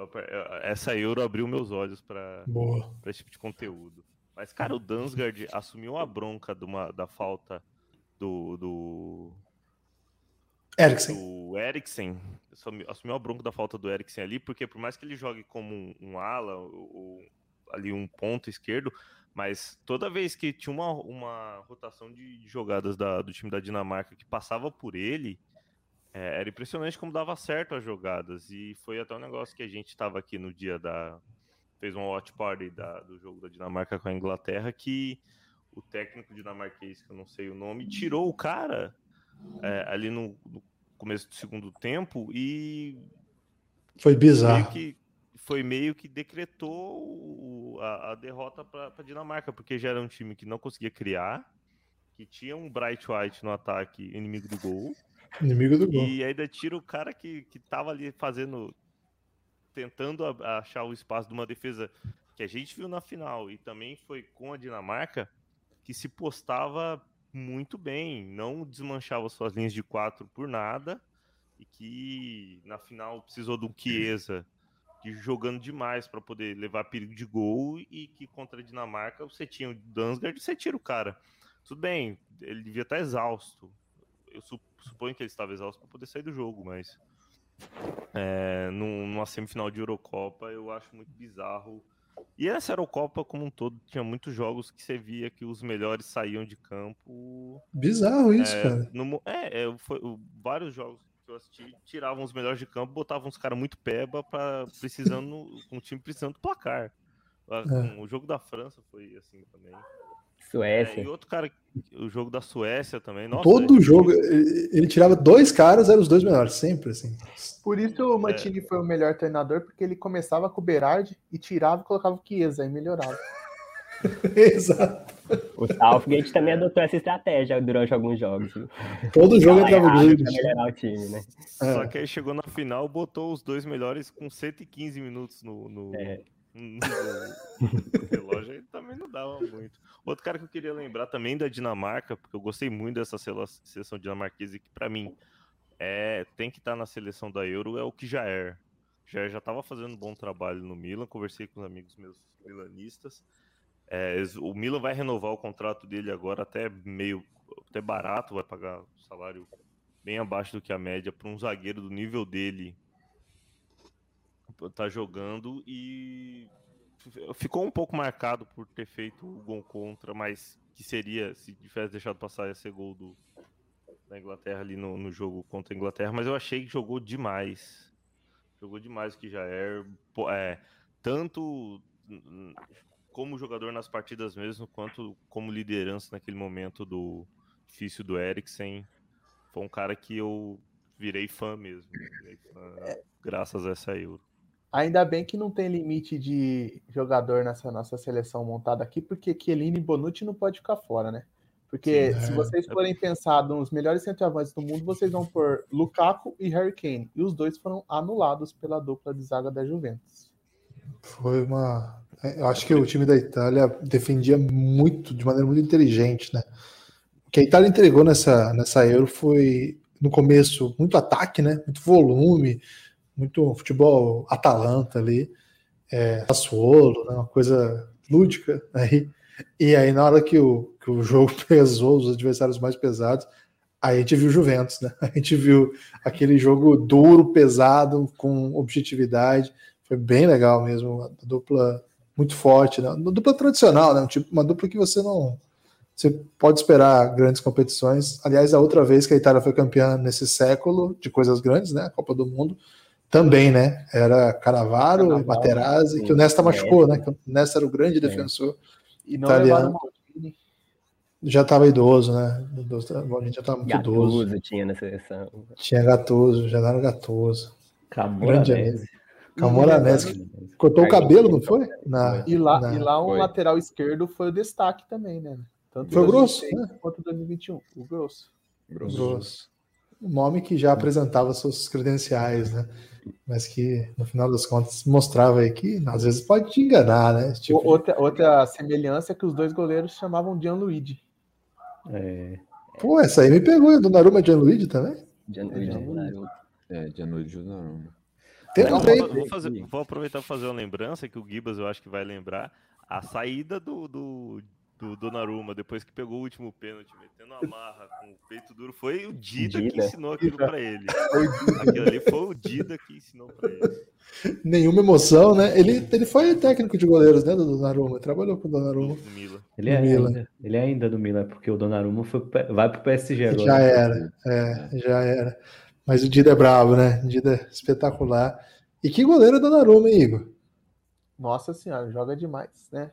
essa Euro abriu meus olhos para esse tipo de conteúdo. Mas, cara, o Dansgaard assumiu a bronca de uma, da falta do. do Eriksen. Do Eriksen. Assumiu a bronca da falta do Eriksen ali, porque por mais que ele jogue como um, um ala, ou, ali um ponto esquerdo, mas toda vez que tinha uma, uma rotação de jogadas da, do time da Dinamarca que passava por ele, é, era impressionante como dava certo as jogadas. E foi até um negócio que a gente estava aqui no dia da. fez uma watch party da, do jogo da Dinamarca com a Inglaterra, que o técnico dinamarquês, que eu não sei o nome, tirou o cara é, ali no, no, começo do segundo tempo e. Foi bizarro. Meio que, foi meio que decretou a, a, derrota para a Dinamarca, porque já era um time que não conseguia criar, que tinha um Bright White no ataque, inimigo do gol. Inimigo do gol. E ainda tira o cara que, que tava ali fazendo. tentando achar o espaço de uma defesa que a gente viu na final e também foi com a Dinamarca, que se postava muito bem, não desmanchava suas linhas de quatro por nada e que na final precisou do Chiesa que jogando demais para poder levar perigo de gol e que contra a Dinamarca você tinha o Dansgaard você tira o cara. Tudo bem, ele devia estar exausto. Eu suponho que ele estava exausto para poder sair do jogo, mas é, numa semifinal de Eurocopa eu acho muito bizarro. E essa Eurocopa como um todo tinha muitos jogos que você via que os melhores saíam de campo. Bizarro isso, é, cara. No, é, é foi, vários jogos eu assisti, tiravam os melhores de campo, botavam os caras muito peba para precisando, *laughs* com o time precisando do placar. É. O jogo da França foi assim também. Suécia. É, e outro cara, o jogo da Suécia também. Nossa, Todo jogo, ele, ele, tirava dois caras, eram os dois melhores, sempre assim. Por isso o Mantini é. foi o melhor treinador, porque ele começava com o Berardi e tirava e colocava o Chiesa, e melhorava. *laughs* Exato. O Southgate também adotou essa estratégia durante alguns jogos. Todo jogo entrava o melhorar o time, né? É. Só que aí chegou na final, botou os dois melhores com 115 minutos no, no, é. *laughs* relógio, aí também não dava muito. Outro cara que eu queria lembrar também da Dinamarca, porque eu gostei muito dessa seleção dinamarquesa, que para mim é, tem que estar tá na seleção da Euro, é o que já é. Já já estava fazendo um bom trabalho no Milan, conversei com os amigos meus milanistas. É, o Milan vai renovar o contrato dele agora até meio até barato, vai pagar um salário bem abaixo do que a média para um zagueiro do nível dele tá jogando e ficou um pouco marcado por ter feito o gol contra, mas que seria, se tivesse deixado passar, ia ser gol do, da Inglaterra ali no, no jogo contra a Inglaterra, mas eu achei que jogou demais. Jogou demais que já é, é tanto como jogador nas partidas mesmo, quanto como liderança naquele momento do difícil do Eriksen. Foi um cara que eu virei fã mesmo. Virei fã, é. Graças a essa Euro. Ainda bem que não tem limite de jogador nessa nossa seleção montada aqui, porque Chiellini e Bonucci não pode ficar fora, né? Porque Sim, se é. vocês forem pensar nos melhores centroavantes do mundo, vocês vão por Lukaku e Harry Kane. E os dois foram anulados pela dupla de zaga da Juventus. Foi uma é, eu acho que o time da Itália defendia muito, de maneira muito inteligente, né? O que a Itália entregou nessa, nessa Euro foi, no começo, muito ataque, né? Muito volume, muito futebol Atalanta ali, é, Sassuolo, né? uma coisa lúdica. *laughs* Aí, e aí, na hora que o, que o jogo *laughs* pesou os adversários mais pesados, aí a gente viu Juventus, né? *laughs* A gente viu aquele jogo duro, pesado, com objetividade. Foi bem legal mesmo, a dupla muito forte, né? Uma dupla tradicional, né? Um tipo, uma dupla que você não. Você pode esperar grandes competições. Aliás, a outra vez que a Itália foi campeã nesse século de coisas grandes, né? A Copa do Mundo, também, né? Era Canavaro e Materazzi, que o Nesta machucou, né? Que o Nesta era o grande defensor e não italiano. Já estava idoso, né? A gente já estava muito Gattuso idoso. tinha na seleção. Tinha Gatuso, já era Gatuso. Camoranese. Camoranese. Cortou o cabelo, não foi? Na, e, lá, na... e lá um foi. lateral esquerdo foi o destaque também, né? Tanto foi grosso? Né? Quanto 2021. O grosso. Grosso. grosso. um nome que já apresentava seus credenciais, né? Mas que, no final das contas, mostrava aí que às vezes pode te enganar, né? Tipo... Outra, outra semelhança é que os dois goleiros chamavam Gianluigi. É. Pô, essa aí me pegou. O Donnarumma é Gianluigi também? Gianluigi é Donnarumma. É, Gianluigi Donnarumma. Tem um vou, vou, fazer, vou aproveitar para fazer uma lembrança que o Gibas eu acho que vai lembrar. A saída do, do do Donnarumma, depois que pegou o último pênalti, metendo a marra com o peito duro, foi o Dida, Dida. que ensinou aquilo para ele. *laughs* Aquilo ali foi o Dida que ensinou para ele. Nenhuma emoção, né? Ele, ele foi técnico de goleiros, né, do Donnarumma, trabalhou com o Donnarumma. Do Milan. Ele é, ainda, ele é ainda do Milan, porque o Donnarumma foi, vai pro PSG agora. Já era, é, já era. Mas o Dida é bravo, né? O Dida é espetacular. E que goleiro é Donnarumma, hein, Igor? Nossa senhora, joga demais, né?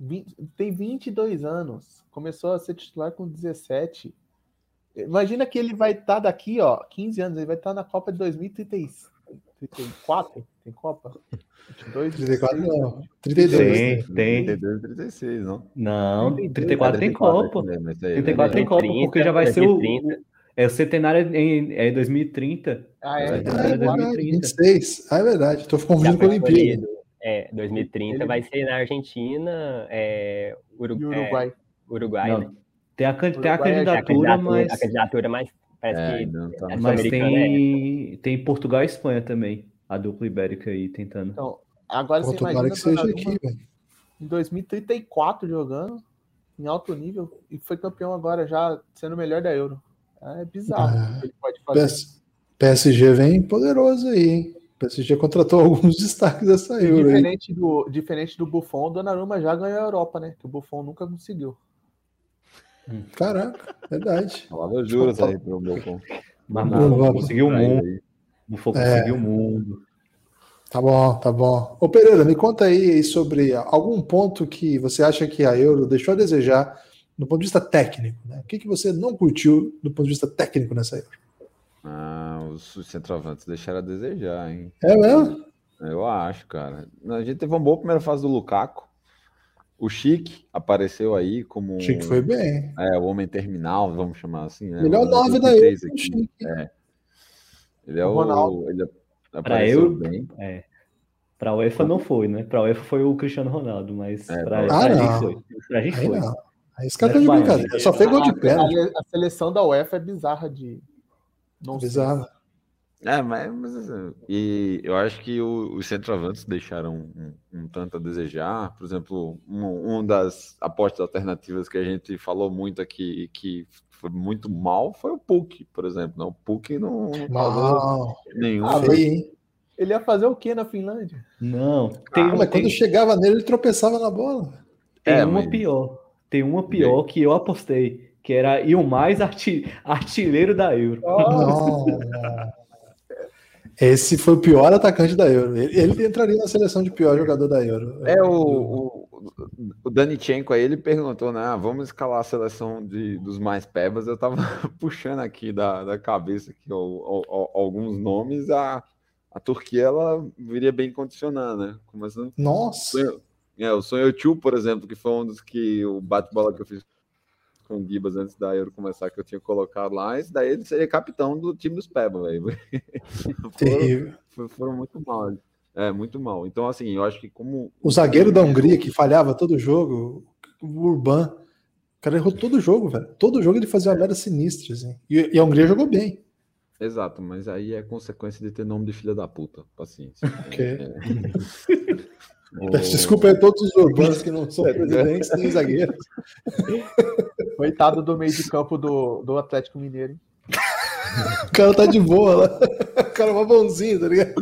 20, tem 22 anos, começou a ser titular com 17. Imagina que ele vai estar tá daqui, ó, 15 anos, ele vai estar tá na Copa de 2034. Tem Copa? 22, 34 não. 32. Tem, né? tem. 32 36, não? Não, 34 tem Copa. 34 tem Copa, porque já vai ser o. É o centenário em é 2030. Ah, é? é, é verdade, 26. Ah, é verdade. Estou confundindo com a Olimpíada. É, 2030 Ele... vai ser na Argentina, é, Urugu... Uruguai. É, Uruguai, né? Tem a, tem a candidatura, mas. A candidatura, mas parece é, que. Tá. Mas tem, tem Portugal e Espanha também. A dupla ibérica aí tentando. Então, agora você imagina que seja aqui, velho. Em 2034 jogando em alto nível e foi campeão agora já sendo o melhor da Euro. É bizarro ah, ele pode fazer. PSG vem poderoso aí, hein? PSG contratou *laughs* alguns destaques dessa Euro. Diferente do, diferente do Buffon, o Donnarumma já ganhou a Europa, né? Que o Buffon nunca conseguiu. Hum. Caraca, verdade. *laughs* Falava juros aí pro Buffon. Mas não, conseguiu o mundo. Buffon é. conseguiu o mundo. Tá bom, tá bom. Ô Pereira, me conta aí sobre algum ponto que você acha que a Euro deixou a desejar do ponto de vista técnico. Né? O que, que você não curtiu do ponto de vista técnico nessa Euro? Ah, os, centroavantes deixaram a desejar, hein? É mesmo? Eu acho, cara. A gente teve uma boa primeira fase do Lukaku. O Chique apareceu aí como. O Chique foi bem. É, o homem terminal, vamos chamar assim, né? Melhor nove da Euro. Chique. É. Ele é o. Ronaldo. Ele para eu, bem. É. Para o UEFA não foi, né? Para o UEFA foi o Cristiano Ronaldo, mas é, para ah, a gente foi. Pra gente foi. Não. Aí esse cara tá de brincadeira. Só fez gol de pé. A seleção da UEFA é bizarra de, não Bizarro. É, mas, mas assim, e eu acho que o, os centroavantes deixaram um, um, tanto a desejar. Por exemplo, um, um, das apostas alternativas que a gente falou muito aqui e que foi muito mal foi o Puck, por exemplo. Não, o Puck não, não nenhum. Ah, ele ia fazer o que na Finlândia? Não. Tem ah, mas tem... quando chegava nele, ele tropeçava na bola. Tem é, uma mas... pior. Tem uma pior que eu apostei que era e o mais arti artilheiro da Euro. Oh, Esse foi o pior atacante da Euro. Ele, ele, entraria na seleção de pior jogador da Euro. É o, o, o Danichenko aí, ele perguntou, né? Ah, vamos escalar a seleção de, dos mais pebas. Eu tava *laughs* puxando aqui da, da cabeça aqui, ó, ó, alguns nomes. A, a Turquia ela viria bem condicionada, né? Começando. Nossa! é, o Sonho Tio, por exemplo, que foi um dos que o bate-bola que eu fiz com o Gibas antes da Euro começar, que eu tinha colocado lá, esse daí ele seria capitão do time dos Peba, velho. *laughs* foram, foram muito mal. É, muito mal. Então, assim, eu acho que como. O zagueiro da Hungria que falhava todo jogo, o Urban, o cara errou todo jogo, velho. Todo jogo ele fazia uma merda sinistra, assim. E, e a Hungria jogou bem. Exato, mas aí é consequência de ter nome de filha da puta. Paciência. *laughs* Ok. É... *laughs* Desculpa a todos os urbanos que não são presidentes nem zagueiros. Coitado do meio de campo do, do Atlético Mineiro. O cara tá de boa lá. O cara é uma bonzinho, tá ligado?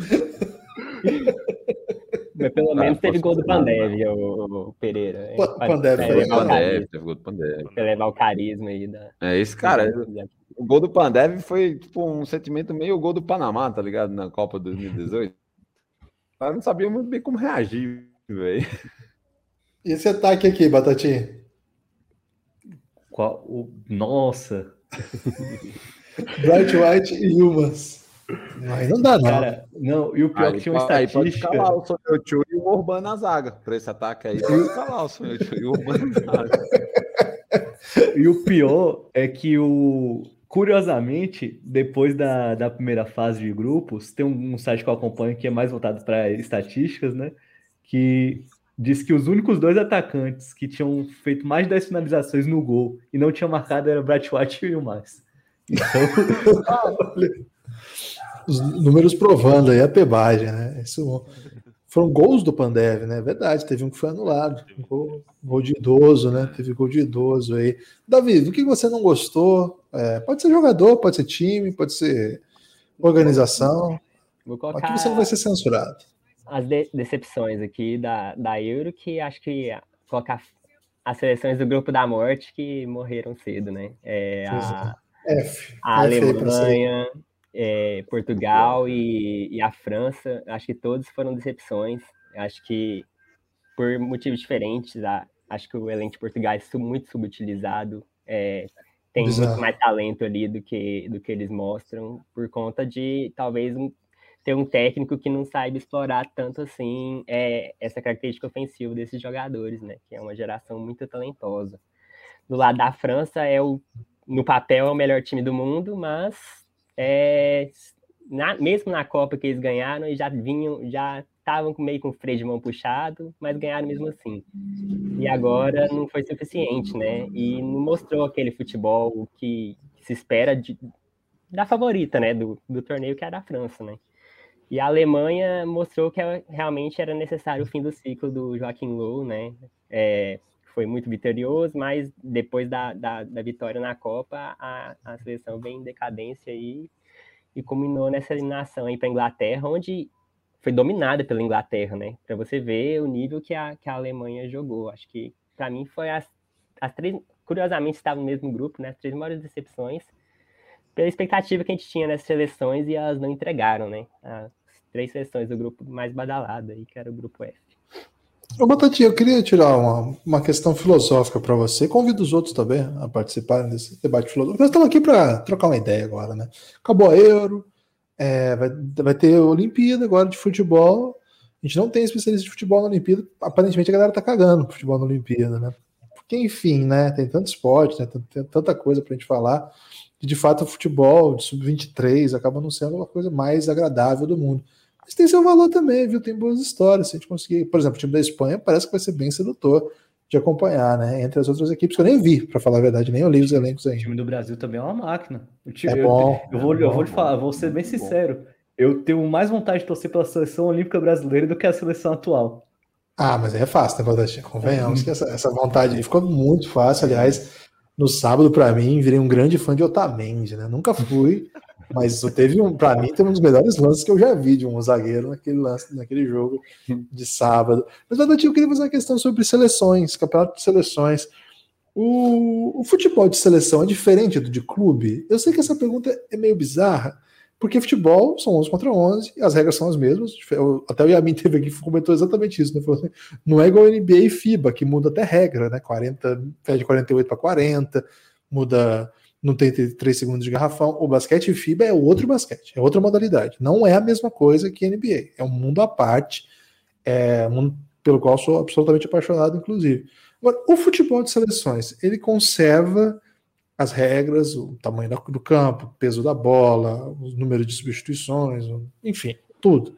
Mas pelo menos teve gol do Pandev, o, o Pereira. Pandev, é, Pandev, teve gol do Pandev. Pra levar o carisma aí da. É, esse cara. O gol do Pandev foi tipo um sentimento meio o gol do Panamá, tá ligado? Na Copa 2018. Eu não sabia muito bem como reagir, velho. E esse ataque aqui, Batatinha? Qual? O... Nossa! *laughs* Bright White e Humans. Aí não dá, não. Cara, não, e o pior aí, que tinha uma estatística. Pode escalar o Sonho Tio e o Urban na zaga. Para esse ataque aí, pode escalar o Sonho Tio e o Urban na zaga. *laughs* E o pior é que o Curiosamente, depois da, da primeira fase de grupos, tem um, um site que eu acompanho que é mais voltado para estatísticas, né? Que diz que os únicos dois atacantes que tinham feito mais de 10 finalizações no gol e não tinham marcado era Brad White e o mais. Então... *laughs* Os números provando aí a pebagem, né? Isso foram gols do Pandev, né? Verdade, teve um que foi anulado. Um gol, gol de idoso, né? Teve gol de idoso aí. Davi, do que você não gostou? É, pode ser jogador, pode ser time, pode ser organização. Vou colocar aqui você não vai ser censurado. As de decepções aqui da, da Euro, que acho que colocar as seleções do grupo da morte que morreram cedo, né? É, a, F. a F Alemanha, é, Portugal e, e, a França, acho que todos foram decepções. Acho que por motivos diferentes, a, acho que o elenco de Portugal é muito subutilizado. É, tem Exato. muito mais talento ali do que, do que eles mostram, por conta de talvez um, ter um técnico que não saiba explorar tanto assim é, essa característica ofensiva desses jogadores, né? Que é uma geração muito talentosa. Do lado da França, é o, no papel é o melhor time do mundo, mas é, na, mesmo na Copa que eles ganharam, eles já vinham, já estavam meio com o freio de mão puxado, mas ganharam mesmo assim. E agora não foi suficiente, né? E não mostrou aquele futebol que, se espera de, da favorita, né? Do, do torneio que é a da França, né? E a Alemanha mostrou que realmente era necessário o fim do ciclo do Joaquim Low, né? É, foi muito vitorioso, mas depois da, da, da vitória na Copa, a, a seleção vem em decadência aí e culminou nessa eliminação aí para a Inglaterra, onde foi dominada pela Inglaterra, né? Para você ver o nível que a, que a Alemanha jogou. Acho que para mim foi as, as três, curiosamente estava no mesmo grupo, né? As três maiores decepções pela expectativa que a gente tinha nessas seleções e elas não entregaram, né? Três seleções do grupo mais badalado aí, que era o grupo F. Ô, Batatinha, eu queria tirar uma, uma questão filosófica para você. Convido os outros também a participarem desse debate filosófico. Nós estamos aqui para trocar uma ideia agora, né? Acabou a Euro, é, vai, vai ter a Olimpíada agora de futebol. A gente não tem especialista de futebol na Olimpíada. Aparentemente a galera tá cagando pro futebol na Olimpíada, né? Porque, enfim, né? Tem tanto esporte, né? Tem tanta coisa pra gente falar. E de fato o futebol de sub-23 acaba não sendo uma coisa mais agradável do mundo. Mas tem seu valor também, viu? Tem boas histórias. Se a gente conseguir, por exemplo, o time da Espanha parece que vai ser bem sedutor de acompanhar, né? Entre as outras equipes que eu nem vi, para falar a verdade, nem olhei os elencos ainda. O time do Brasil também é uma máquina. O time, é bom. Eu, eu vou, é eu vou te falar, vou ser bem sincero. Eu tenho mais vontade de torcer pela seleção olímpica brasileira do que a seleção atual. Ah, mas é fácil, né, Valdete? Convenhamos que essa, essa vontade ficou muito fácil. Aliás, no sábado, para mim, virei um grande fã de Otamendi, né? Nunca fui, mas teve um, para mim, tem um dos melhores lances que eu já vi de um zagueiro naquele lance, naquele jogo de sábado. Mas, verdade, eu queria fazer uma questão sobre seleções, campeonato de seleções. O, o, futebol de seleção é diferente do de clube? Eu sei que essa pergunta é meio bizarra, porque futebol são 11 contra 11, as regras são as mesmas. Até o Yamin teve aqui comentou exatamente isso. Né? Assim, não é igual NBA e FIBA, que muda até regra, né? 40, pede 48 para 40, muda não tem 3 segundos de garrafão. O basquete FIBA é outro basquete, é outra modalidade. Não é a mesma coisa que NBA. É um mundo à parte, é um mundo pelo qual sou absolutamente apaixonado, inclusive. Agora, o futebol de seleções, ele conserva as regras, o tamanho do campo, o peso da bola, o número de substituições, enfim, tudo.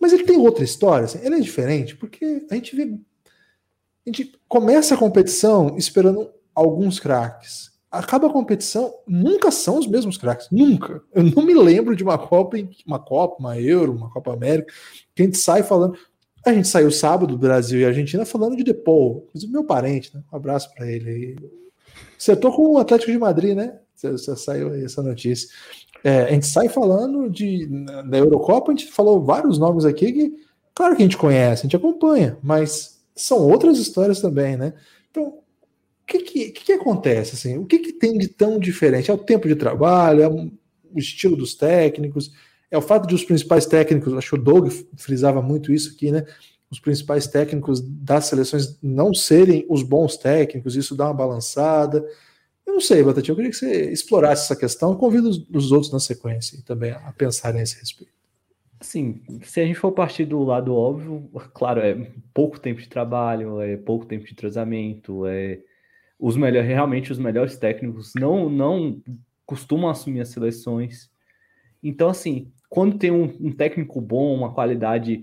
Mas ele tem outra história, assim, ele é diferente, porque a gente vê. A gente começa a competição esperando alguns craques acaba a competição, nunca são os mesmos craques, nunca. Eu não me lembro de uma Copa, uma Copa, uma Euro, uma Copa América, que a gente sai falando. A gente saiu sábado do Brasil e Argentina falando de Depou, meu parente, né? Um abraço para ele aí. Tô com o Atlético de Madrid, né? Você, você saiu aí essa notícia. É, a gente sai falando de da Eurocopa, a gente falou vários nomes aqui que, claro que a gente conhece, a gente acompanha, mas são outras histórias também, né? Então, que, que, que, acontece? Assim? O que, que tem de tão diferente? É o tempo de trabalho, é o estilo dos técnicos, é o fato de os principais técnicos, acho que o Doug frisava muito isso aqui, né? Os principais técnicos das seleções não serem os bons técnicos, isso dá uma balançada. Eu não sei, Batatinha, eu queria que você explorasse essa questão. Convido os, os outros na sequência também a pensarem nesse respeito. Sim, se a gente for partir do lado óbvio, claro, é pouco tempo de trabalho, é pouco tempo de tratamento, é os melhores, realmente os melhores técnicos não não costumam assumir as seleções. Então, assim, quando tem um, um técnico bom, uma qualidade,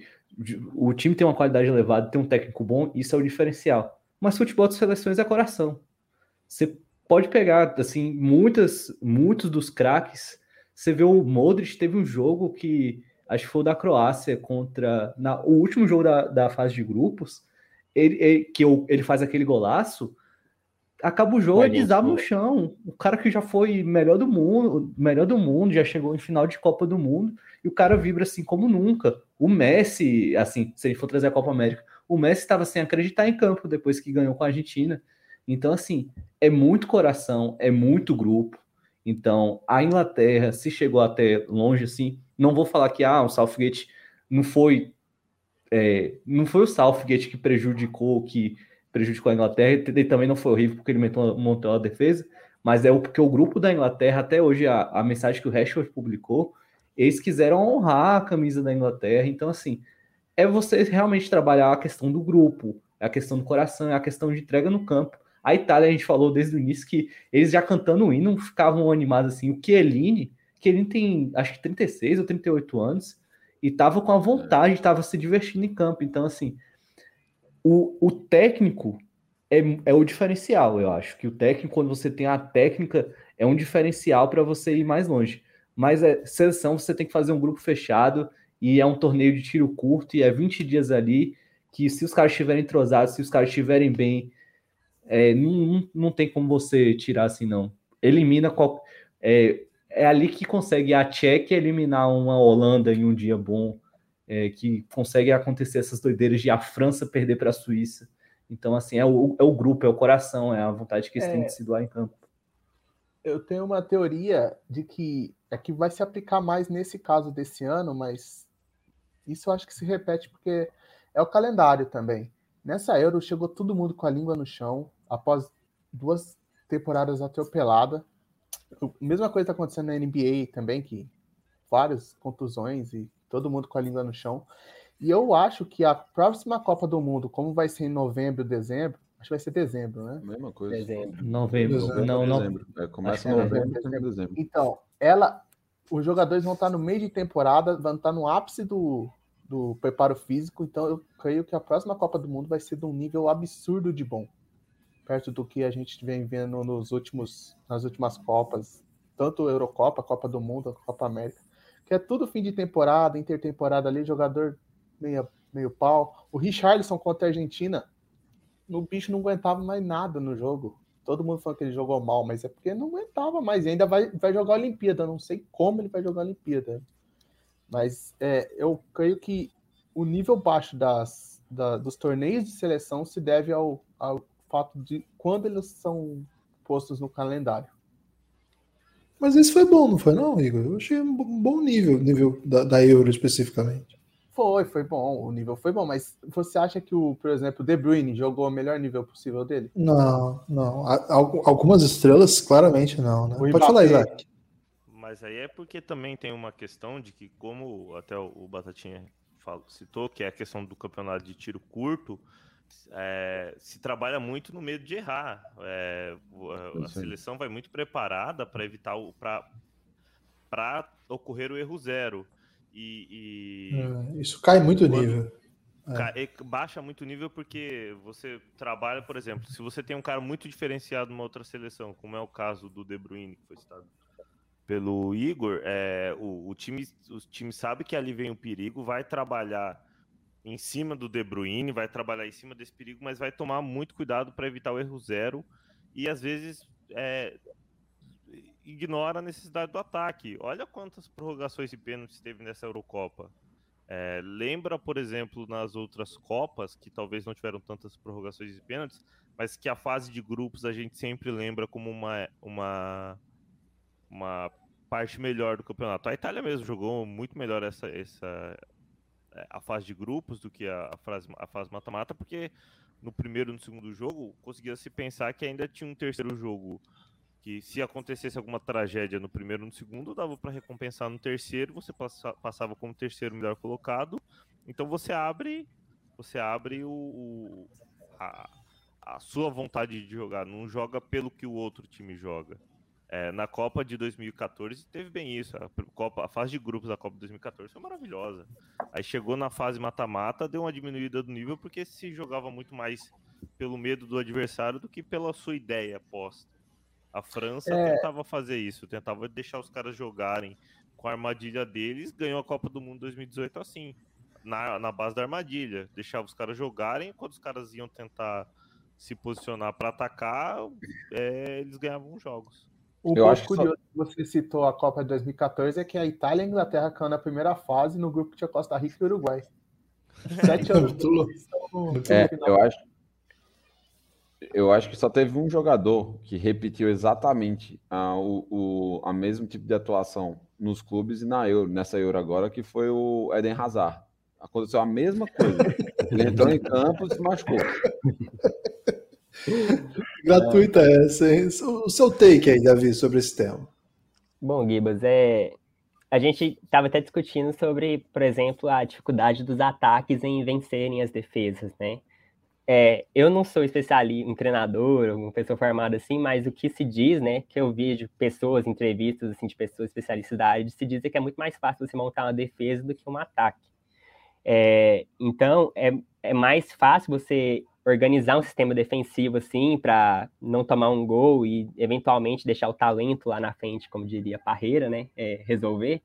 o time tem uma qualidade elevada, tem um técnico bom, isso é o diferencial. Mas futebol de seleções é coração. Você pode pegar, assim, muitas, muitos dos craques. Você vê o Modric teve um jogo que acho que foi o da Croácia contra na, o último jogo da, da fase de grupos, ele, ele que eu, ele faz aquele golaço acaba o jogo e desaba no chão. O cara que já foi melhor do mundo, melhor do mundo, já chegou em final de Copa do Mundo, e o cara vibra assim como nunca. O Messi, assim, se ele for trazer a Copa América, o Messi estava sem acreditar em campo depois que ganhou com a Argentina. Então, assim, é muito coração, é muito grupo. Então, a Inglaterra, se chegou até longe, assim, não vou falar que ah, o Southgate não foi. É, não foi o Southgate que prejudicou, que prejudicou a Inglaterra, e também não foi horrível porque ele montou, montou a defesa, mas é o, porque o grupo da Inglaterra, até hoje, a, a mensagem que o Rashford publicou, eles quiseram honrar a camisa da Inglaterra, então assim, é você realmente trabalhar a questão do grupo, é a questão do coração, é a questão de entrega no campo. A Itália, a gente falou desde o início que eles já cantando o hino ficavam animados assim. O Chiellini, Chiellini tem acho que 36 ou 38 anos e tava com a vontade, estava se divertindo em campo. Então, assim, o, o técnico é, é o diferencial, eu acho. Que o técnico, quando você tem a técnica, é um diferencial para você ir mais longe. Mas é, seleção, você tem que fazer um grupo fechado e é um torneio de tiro curto e é 20 dias ali que se os caras estiverem entrosados, se os caras estiverem bem, é, não, não tem como você tirar assim, não. Elimina qual, é, é ali que consegue a Tchequia eliminar uma Holanda em um dia bom é, que consegue acontecer essas doideiras de a França perder para a Suíça. Então, assim, é o, é o grupo, é o coração, é a vontade que eles é, têm de se doar em campo. Eu tenho uma teoria de que é que vai se aplicar mais nesse caso desse ano, mas isso eu acho que se repete porque é o calendário também. Nessa Euro chegou todo mundo com a língua no chão após duas temporadas atropeladas. A mesma coisa está acontecendo na NBA também, que várias contusões e todo mundo com a língua no chão. E eu acho que a próxima Copa do Mundo, como vai ser em novembro, dezembro, acho que vai ser dezembro, né? Mesma coisa. Dezembro. Novembro. Dezembro. Não, não. Dezembro. É, começa em é novembro, e dezembro. Então, ela, os jogadores vão estar no meio de temporada, vão estar no ápice do, do preparo físico. Então, eu creio que a próxima Copa do Mundo vai ser de um nível absurdo de bom, perto do que a gente vem vendo nos últimos, nas últimas Copas, tanto a Eurocopa, a Copa do Mundo, a Copa América que é tudo fim de temporada, intertemporada ali, jogador meio, meio pau. O Richarlison contra a Argentina, o bicho não aguentava mais nada no jogo. Todo mundo falou que ele jogou mal, mas é porque não aguentava mais. E ainda vai, vai jogar a Olimpíada. Não sei como ele vai jogar a Olimpíada. Mas é, eu creio que o nível baixo das, da, dos torneios de seleção se deve ao, ao fato de quando eles são postos no calendário. Mas esse foi bom, não foi não, Igor? Eu achei um bom nível, nível da, da Euro especificamente. Foi, foi bom, o nível foi bom, mas você acha que o, por exemplo, o De Bruyne jogou o melhor nível possível dele? Não, não. Algumas estrelas, claramente não, né? Pode falar, Isaac. Mas aí é porque também tem uma questão de que, como até o Batatinha citou, que é a questão do campeonato de tiro curto, é, se trabalha muito no medo de errar. É, a, a seleção vai muito preparada para evitar o para ocorrer o erro zero. E, e... É, isso cai muito o nível. É. Baixa muito o nível porque você trabalha, por exemplo, se você tem um cara muito diferenciado numa outra seleção, como é o caso do De Bruyne, que foi citado pelo Igor, é, o, o, time, o time sabe que ali vem o perigo, vai trabalhar em cima do De Bruyne, vai trabalhar em cima desse perigo, mas vai tomar muito cuidado para evitar o erro zero e às vezes é, ignora a necessidade do ataque. Olha quantas prorrogações e pênaltis teve nessa Eurocopa. É, lembra, por exemplo, nas outras Copas, que talvez não tiveram tantas prorrogações e pênaltis, mas que a fase de grupos a gente sempre lembra como uma, uma, uma parte melhor do campeonato. A Itália mesmo jogou muito melhor essa, essa, a fase de grupos do que a, a, fase, a fase mata-mata, porque no primeiro e no segundo jogo conseguia se pensar que ainda tinha um terceiro jogo que se acontecesse alguma tragédia no primeiro e no segundo, dava para recompensar no terceiro, você passa, passava como terceiro melhor colocado. Então você abre, você abre o, o a, a, sua vontade de jogar, não joga pelo que o outro time joga. É, na Copa de 2014 teve bem isso. A, Copa, a fase de grupos da Copa de 2014 foi maravilhosa. Aí chegou na fase mata-mata, deu uma diminuída do nível porque se jogava muito mais pelo medo do adversário do que pela sua ideia posta. A França é... tentava fazer isso, tentava deixar os caras jogarem com a armadilha deles, ganhou a Copa do Mundo 2018 assim, na, na base da armadilha. Deixava os caras jogarem, quando os caras iam tentar se posicionar para atacar, é, eles ganhavam jogos. O eu acho curioso que você citou a Copa de 2014 é que a Itália e a Inglaterra caiu na primeira fase no grupo que tinha Costa Rica e Uruguai. Sete *laughs* anos. é, eu acho, eu acho que só teve um jogador que repetiu exatamente a, o, o a mesmo tipo de atuação nos clubes e na Euro, nessa Euro agora, que foi o Eden Hazard. Aconteceu a mesma coisa. *laughs* Ele entrou em campo e se machucou. *laughs* Gratuita é. essa, hein? O seu take aí, Davi, sobre esse tema. Bom, Gibas, é... a gente estava até discutindo sobre, por exemplo, a dificuldade dos ataques em vencerem as defesas, né? É, eu não sou especialista em treinador, uma pessoa formada assim, mas o que se diz, né, que eu vi de pessoas, entrevistas assim, de pessoas especialistas da área, se diz que é muito mais fácil você montar uma defesa do que um ataque. É, então, é, é mais fácil você organizar um sistema defensivo assim para não tomar um gol e eventualmente deixar o talento lá na frente, como diria Parreira, né, é, resolver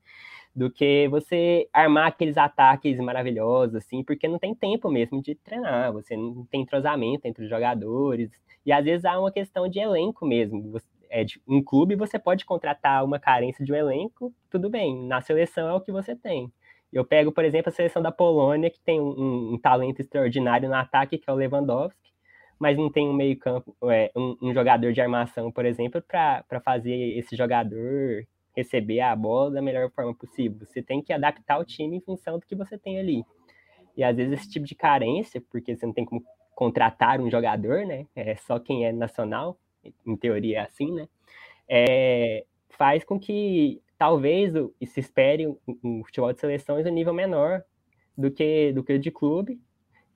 do que você armar aqueles ataques maravilhosos, assim, porque não tem tempo mesmo de treinar, você não tem entrosamento entre os jogadores, e às vezes há uma questão de elenco mesmo. Você, é, de, um clube você pode contratar uma carência de um elenco, tudo bem, na seleção é o que você tem. Eu pego, por exemplo, a seleção da Polônia, que tem um, um talento extraordinário no ataque, que é o Lewandowski, mas não tem um meio-campo, é, um, um, jogador de armação, por exemplo, para fazer esse jogador receber a bola da melhor forma possível. Você tem que adaptar o time em função do que você tem ali. E às vezes esse tipo de carência, porque você não tem como contratar um jogador, né? É só quem é nacional, em teoria é assim, né? É, faz com que talvez se espere um, um futebol de seleções a nível menor do que do que o de clube.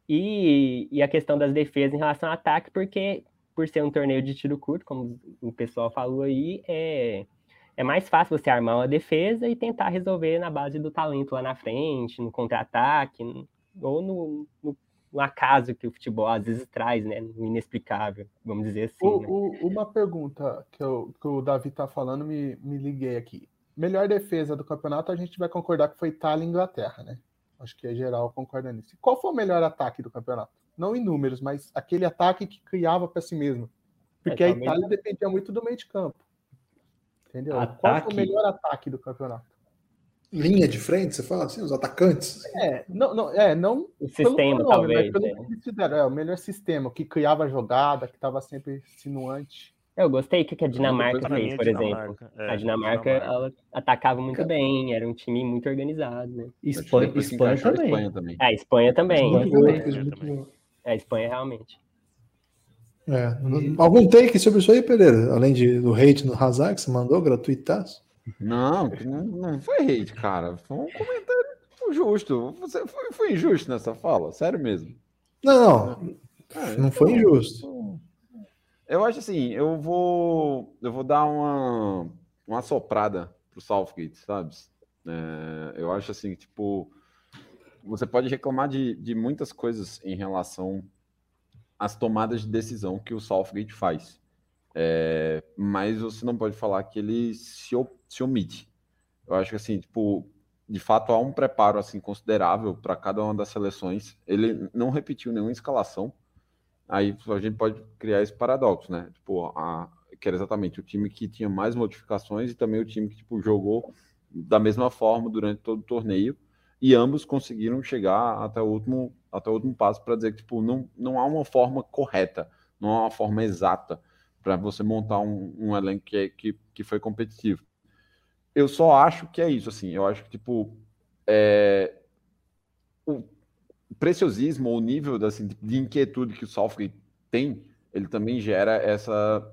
E, e a questão das defesas em relação ao ataque, porque por ser um torneio de tiro curto, como o pessoal falou aí, é, é mais fácil você armar uma defesa e tentar resolver na base do talento lá na frente, no contra-ataque, ou no, no, no, acaso que o futebol às vezes traz, né? No inexplicável, vamos dizer assim. O, né? o, uma pergunta que, eu, que o Davi está falando, me, me liguei aqui. Melhor defesa do campeonato, a gente vai concordar que foi Itália e Inglaterra, né? Acho que é geral concorda nisso. Qual foi o melhor ataque do campeonato? Não em números, mas aquele ataque que criava para si mesmo. Porque é, a Itália dependia muito do meio de campo. Entendeu? Ataque... Qual foi o melhor ataque do campeonato? Linha de frente, você fala assim, os atacantes? É, não, não, é, não o sistema, nome, talvez. Pelo é. fizeram, é o melhor sistema, que criava jogada, que estava sempre sinuante. Eu gostei que a Dinamarca fez, por exemplo. É, a Dinamarca, ela atacava muito bem, era um time muito organizado, né? Espanha, Espanha, também. Espanha também. A Espanha também. A Espanha, a Espanha realmente. É. Algum take sobre isso aí, Pereira? Além de, do hate no Hazard que você mandou, gratuitaço? Não, não, não foi hate, cara. Foi um comentário justo. Você foi, foi injusto nessa fala, sério mesmo. Não, não. É, não foi então, injusto. Eu acho assim, eu vou, eu vou dar uma, uma soprada pro Southgate, sabe? É, eu acho assim, tipo, você pode reclamar de, de muitas coisas em relação as tomadas de decisão que o Southgate faz. É, mas você não pode falar que ele se, se omite. Eu acho que assim, tipo, de fato há um preparo assim considerável para cada uma das seleções. Ele não repetiu nenhuma escalação. Aí a gente pode criar esse paradoxo, né? Tipo, a, que era exatamente o time que tinha mais modificações e também o time que tipo jogou da mesma forma durante todo o torneio e ambos conseguiram chegar até o último até o último passo para dizer que tipo, não, não há uma forma correta, não há uma forma exata para você montar um, um elenco que, é, que, que foi competitivo. Eu só acho que é isso, assim, eu acho que tipo é, preciosismo, o nível assim, de inquietude que o Southgate tem, ele também gera essa,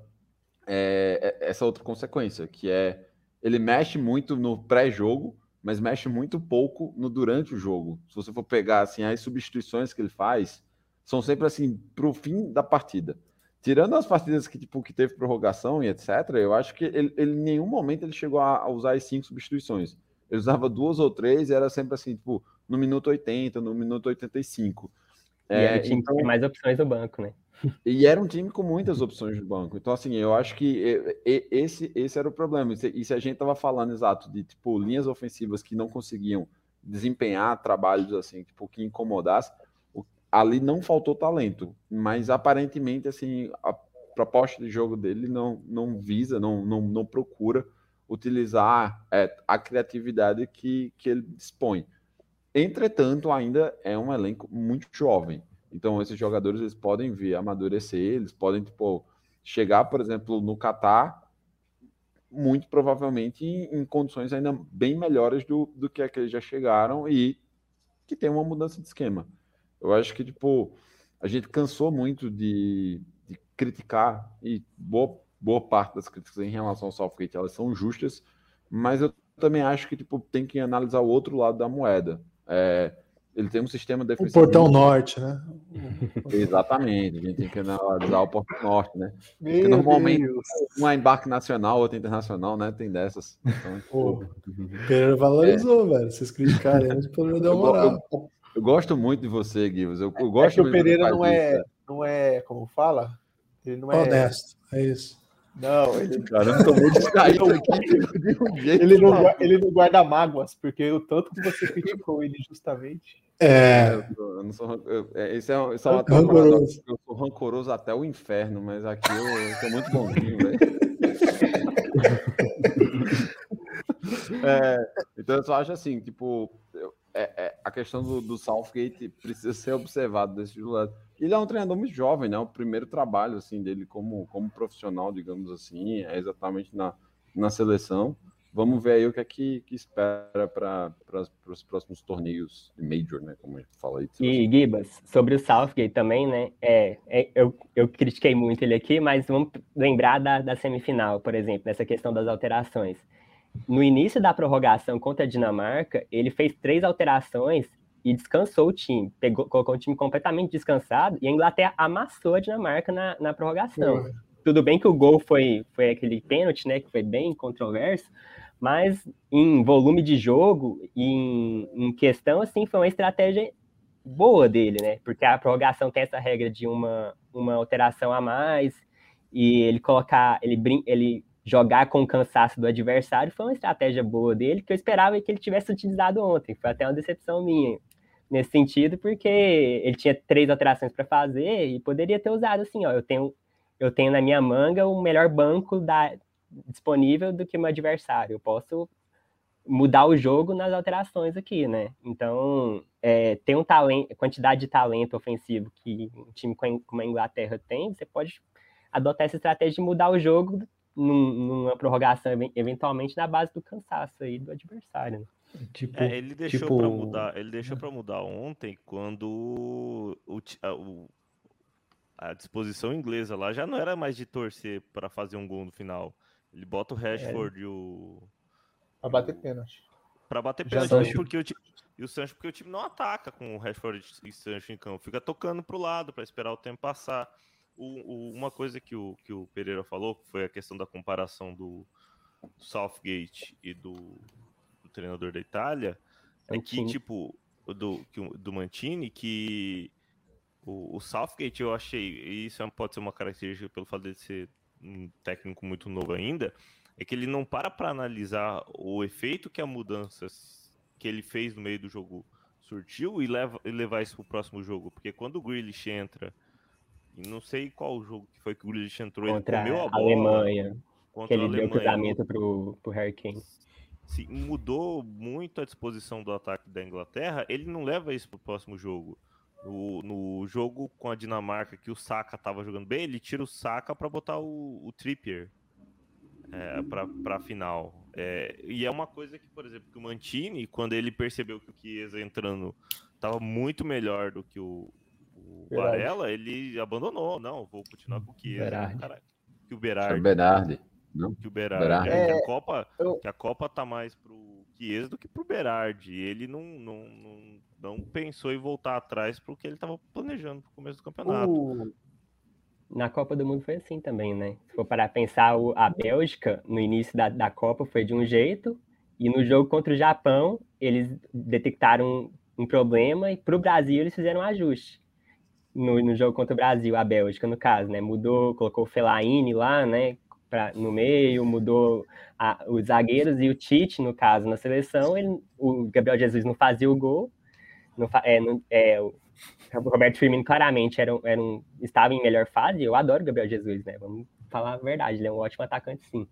é, é, essa outra consequência, que é ele mexe muito no pré-jogo, mas mexe muito pouco no durante o jogo. Se você for pegar assim as substituições que ele faz, são sempre assim para o fim da partida. tirando as partidas que, tipo, que teve prorrogação e etc., eu acho que ele, ele em nenhum momento ele chegou a, a, usar as cinco substituições. Ele usava duas ou três e era sempre assim, tipo, no minuto 80, no minuto 85. E é, era o time então, mais opções no banco, né? *laughs* E era um time com muitas opções no banco. Então, assim, eu acho que esse, esse era o problema. E se a gente tava falando exato de, tipo, linhas ofensivas que não conseguiam desempenhar trabalhos, assim, tipo, que incomodasse, ali não faltou talento, mas aparentemente assim a proposta de jogo dele não, não visa, não, não, não procura utilizar é, a criatividade que, que ele dispõe. Entretanto, ainda é um elenco muito jovem. Então, esses jogadores eles podem vir amadurecer, eles podem tipo, chegar, por exemplo, no Catar, muito provavelmente em, em, condições ainda bem melhores do, do que aqueles já chegaram e que tem uma mudança de esquema. Eu acho que, tipo, a gente cansou muito de, de criticar, e boa, boa parte das críticas em relação ao Southgate, elas são justas, mas eu também acho que, tipo, tem que analisar o outro lado da moeda. É, ele tem um sistema defensivo. O portão norte, né? *laughs* Exatamente, a gente tem que analisar o portão norte, né? Porque normalmente Deus. um é embarque nacional, outro é internacional, né? Tem dessas. Então, Pô, tipo... Pereira valorizou, é. velho. Vocês criticarem, mas o Pereira deu moral. Eu, eu gosto muito de você, Guilherme. Eu, eu gosto é que o Pereira não é, não é, como fala? Ele não é honesto, é isso. Não, ele. Tô muito *laughs* distraído aqui. ele, não, ele não guarda mágoas, porque o tanto que você criticou ele justamente. É. Eu, não sou, eu, é, esse é, esse é uma rancoroso. Eu sou rancoroso até o inferno, mas aqui eu, eu tô muito bonzinho, velho. *laughs* é, então eu só acho assim, tipo, é, é, a questão do, do, Southgate precisa ser observado desse lado. Ele é um treinador muito jovem, né? O primeiro trabalho assim dele como, como profissional, digamos assim, é exatamente na, na seleção. Vamos ver aí o que é que, que espera para os próximos torneios de Major, né? Como a gente fala aí. E Gibas, sobre o Southgate também, né? É, é, eu, eu critiquei muito ele aqui, mas vamos lembrar da, da semifinal, por exemplo, nessa questão das alterações no início da prorrogação contra a Dinamarca, ele fez três alterações e descansou o time. Pegou, colocou o time completamente descansado e a Inglaterra amassou a Dinamarca na, na prorrogação. Uhum. Tudo bem que o gol foi, foi aquele pênalti, né? Que foi bem controverso, mas em volume de jogo e em, em questão, assim, foi uma estratégia boa dele, né? Porque a prorrogação tem essa regra de uma, uma alteração a mais e ele colocar, ele, ele jogar com o cansaço do adversário foi uma estratégia boa dele, que eu esperava que ele tivesse utilizado ontem. Foi até uma decepção minha nesse sentido, porque ele tinha três alterações para fazer e poderia ter usado assim, ó, eu tenho eu tenho na minha manga o melhor banco da, disponível do que meu adversário. Eu posso mudar o jogo nas alterações aqui, né? Então, é, tem um talento, quantidade de talento ofensivo que um time como a Inglaterra tem, você pode adotar essa estratégia de mudar o jogo num, numa prorrogação, eventualmente na base do cansaço aí do adversário. Né? Tipo, é, ele deixou tipo... para mudar, ele deixou para mudar ontem quando o, a, o, a, disposição inglesa lá já não era mais de torcer para fazer um gol no final. Ele bota o Rashford é. e o para bater pênalti. Para bater pênalti porque o e o Sancho porque o time não ataca com o Rashford e Sancho em campo, fica tocando pro lado para esperar o tempo passar. O, o, uma coisa que o, que o Pereira falou foi a questão da comparação do, Southgate e do, treinador da Itália, é que, tipo, do, do Mantini, que o, o Southgate eu achei, e isso é pode ser uma característica pelo fato de ser um técnico muito novo ainda, é que ele não para para analisar o efeito que a mudança que ele fez no meio do jogo surtiu e, leva, e levar isso para o próximo jogo. Porque quando o Grealish entra e não sei qual jogo que foi que o Grealish entrou. Contra ele comeu a, bola, Alemanha. Contra que ele a Alemanha. deu cruzamento pro, pro Harry Kane. Se mudou muito a disposição do ataque da Inglaterra, ele não leva isso pro próximo jogo. No, no jogo com a Dinamarca, que o Saka tava jogando bem, ele tira o Saka para botar o, o Trippier é, para a final. É, e é uma coisa que, por exemplo, que o Mantini, quando ele percebeu que o Chiesa entrando estava muito melhor do que o, o Varela, ele abandonou. Não, vou continuar com o Chiesa. Berardi. Que o Berardi. O Berardi. Não? Que o Berardi. Berardi. É, que, a Copa, eu... que a Copa tá mais pro Chiesa do que pro Berardi. Ele não, não, não, não pensou em voltar atrás pro que ele estava planejando pro começo do campeonato. O, Na Copa do Mundo foi assim também, né? Se for para pensar, a Bélgica, no início da, da Copa, foi de um jeito, e no jogo contra o Japão, eles detectaram um problema, e para o Brasil eles fizeram um ajuste. No, no jogo contra o Brasil, a Bélgica, no caso, né? Mudou, colocou o Fellaini lá, né? Pra, no meio, mudou a, os zagueiros e o Tite, no caso, na seleção, ele, o Gabriel Jesus não fazia o gol, não, é, não, é, o Roberto Firmino claramente era, era um, estava em melhor fase, eu adoro o Gabriel Jesus, né? Vamos falar a verdade, ele é um ótimo atacante, sim.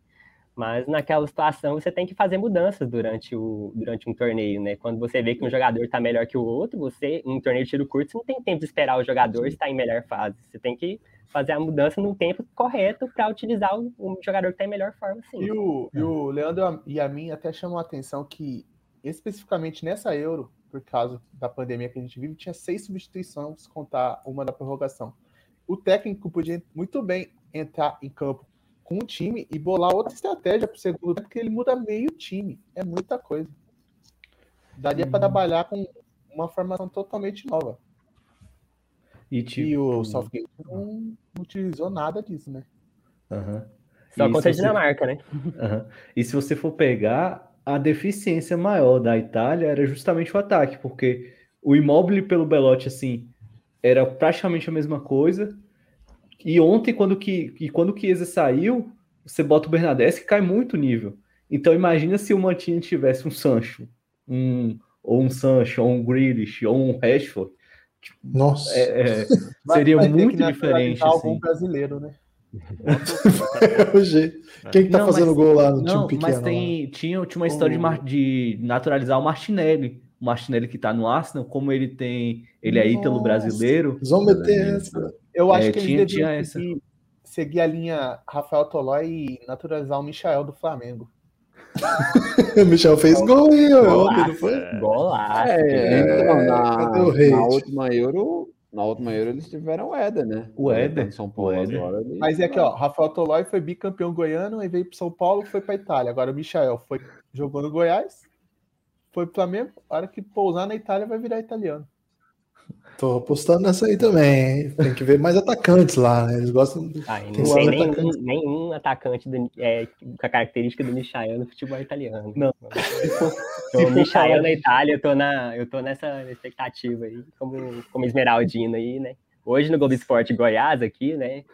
Mas naquela situação você tem que fazer mudanças durante, o, durante um torneio, né? Quando você vê que um jogador está melhor que o outro, você, um torneio de tiro curto, você não tem tempo de esperar o jogador estar em melhor fase. Você tem que fazer a mudança no tempo correto para utilizar o, o, jogador que está em melhor forma, sim. E o, e o Leandro e a mim até chamam a atenção que, especificamente nessa Euro, por causa da pandemia que a gente vive, tinha seis substituições, contar uma da prorrogação. O técnico podia muito bem entrar em campo com o time e bolar outra estratégia para o segundo tempo, porque ele muda meio time. É muita coisa. Daria para trabalhar com uma formação totalmente nova. E, tipo... e o Southgate não, não, utilizou nada disso, né? Uhum. Só contra a Dinamarca, né? Uhum. E se você for pegar, a deficiência maior da Itália era justamente o ataque, porque o Immobile pelo Belotti, assim, era praticamente a mesma coisa. E ontem, quando que, e quando o Chiesa saiu, você bota o Bernadette que cai muito o nível. Então imagina se o Mantini tivesse um Sancho, um, ou um Sancho, ou um Grealish, ou um Rashford. Nossa. É, é, seria vai, vai muito diferente. Algum assim. brasileiro, né? *laughs* Quem que tá não, fazendo mas, gol lá no não, time pequeno? Mas tem, tinha, tinha uma história de, de, naturalizar o Martinelli. O Martinelli que tá no Arsenal, como ele tem. Ele é ítalo brasileiro. Vamos meter essa. Eu acho é, que ele tinha, seguir, seguir, a linha Rafael Tolói e naturalizar o Michel do Flamengo. *laughs* o Michel fez gol aí, ontem, não foi? Golaço. É, então, na, na última Euro, na última Euro eles tiveram o Éder, né? O Éder. São Paulo Éder. agora. Ele... Mas é aqui, ó, Rafael Tolói foi bicampeão goiano, aí veio pro São Paulo, foi pra Itália. Agora o Michael foi jogou no Goiás, foi pro Flamengo, a hora que pousar na Itália vai virar italiano. Tô apostando nessa aí também. Tem que ver mais atacantes lá, né? Eles gostam. Ah, não tem nenhum, nenhum atacante do, é, com a característica do Michael no futebol italiano. Não. *laughs* Então, o Michael na Itália, eu tô, na, eu tô nessa expectativa aí, como, como Esmeraldino aí, né? Hoje no Globo Esporte Goiás aqui, né?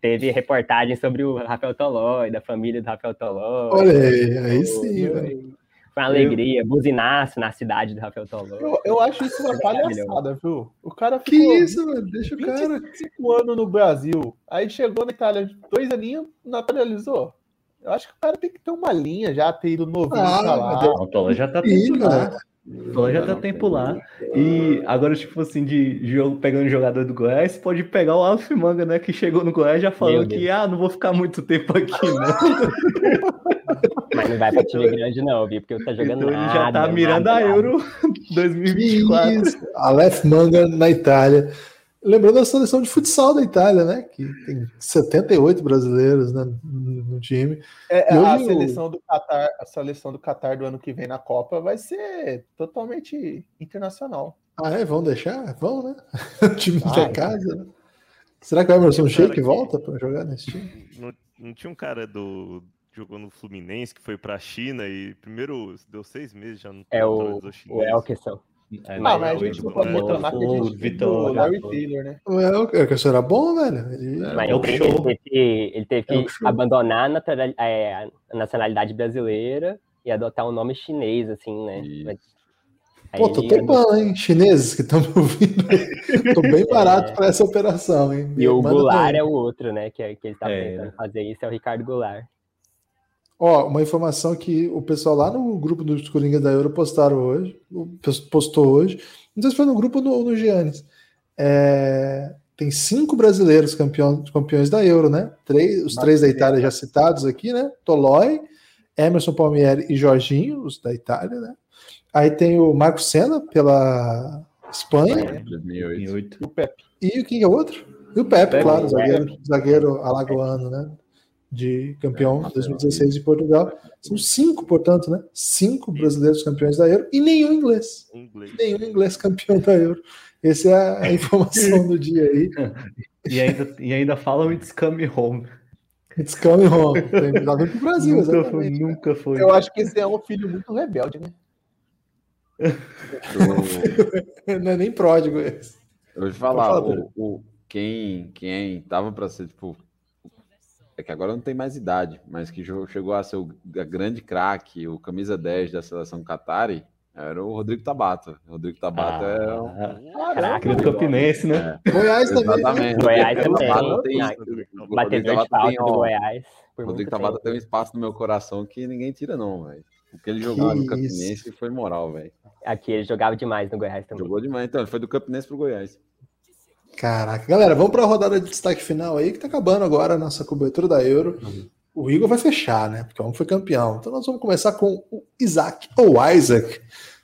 Teve reportagem sobre o Rafael Tolói, da família do Rafael Tolói. Olha aí, aí sim, velho. Foi uma alegria, eu... buzinaço na cidade do Rafael Toló. Eu, eu, acho isso uma palhaçada, viu? O cara ficou. Que isso, mano? Deixa o cara. 25 anos no Brasil. Aí chegou na Itália, dois aninhos, naturalizou. Eu acho que o cara tem que ter uma linha já, ter ido novinho ah, pra lá. Não, o Toló já tá tempo lá. O Toló já tá tempo lá. E agora, tipo assim, de jogo pegando jogador do Goiás, pode pegar o Alf Manga, né? Que chegou no Goiás já falou que, ah, não vou ficar muito tempo aqui, né? *laughs* Mas não vai pra time grande, não, viu? Porque eu tá jogando então, nada. Ele já tá mirando nada, a Euro *laughs* 2024. Aleph Manga na Itália. Lembrando da seleção de futsal da Itália, né? Que tem 78 brasileiros né, no time. É, a seleção do Qatar, a seleção do Qatar do ano que vem na Copa vai ser totalmente internacional. Ah, é? Vão deixar? Vão, né? *laughs* o time da casa, né? Será que o Emerson Sheik volta para jogar nesse time? Não, não tinha um cara do, jogou no Fluminense, que foi pra China e primeiro deu seis meses já no É o, o Elkerson. É, não, mas a gente não pode botar que a gente Vitor, Larry Taylor, né? O Elkerson era bom, velho. Ele, mas ele, teve, ele teve que, ele teve que abandonar a, é, a nacionalidade brasileira e adotar um nome chinês, assim, né? Pô, tô topando, hein? Chineses que estão me ouvindo. *laughs* tô bem barato é. para essa operação, hein? E o Goulart é o outro, né? Que, é, que ele tá é. tentando fazer isso, é o Ricardo Goulart. Ó, uma informação que o pessoal lá no grupo dos Coringas da Euro postaram hoje, postou hoje, não sei se foi no grupo ou no, no Giannis. É, tem cinco brasileiros campeões, campeões da Euro, né? Três, os três da Itália já citados aqui, né? Tolói, Emerson Palmieri e Jorginho, os da Itália, né? Aí tem o Marco Senna pela Espanha. 2008. E o Pepe. E quem é o outro? E o Pepe, Pepe claro, Pepe. zagueiro, zagueiro alagoano, né? De campeão é, 2016 de Portugal. São cinco, portanto, né? Cinco brasileiros campeões da Euro e nenhum inglês. inglês. Nenhum inglês campeão da Euro. Essa é a *laughs* informação do dia aí. *laughs* E ainda, e ainda falam It's Coming Home. It's Coming Home. Tem que vir pro Brasil, nunca foi, nunca foi. Eu acho que esse é um filho muito rebelde, né? *laughs* Não é nem pródigo esse. Eu vou te falar, o, o, quem, quem tava para ser, tipo, é que agora não tem mais idade, mas que chegou a ser o grande craque, o camisa 10 da seleção Qatari, era o Rodrigo Tabata. O Rodrigo Tabata é ah, é Caraca, do Campinense, né? É. Goiás também. Né? Exatamente. Goiás também. Tem, batedor de falta do Goiás. O Rodrigo Tabata tem um espaço no meu coração que ninguém tira, não, velho. O que ele jogava no Campinense foi moral, velho. Aqui ele jogava demais no Goiás também. Jogou demais, então. Ele foi do Campinense pro Goiás. Caraca, galera, vamos para a rodada de destaque final aí, que tá acabando agora a nossa cobertura da Euro. Uhum. O Igor vai fechar, né? Porque o homem foi campeão. Então nós vamos começar com o Isaac, ou Isaac,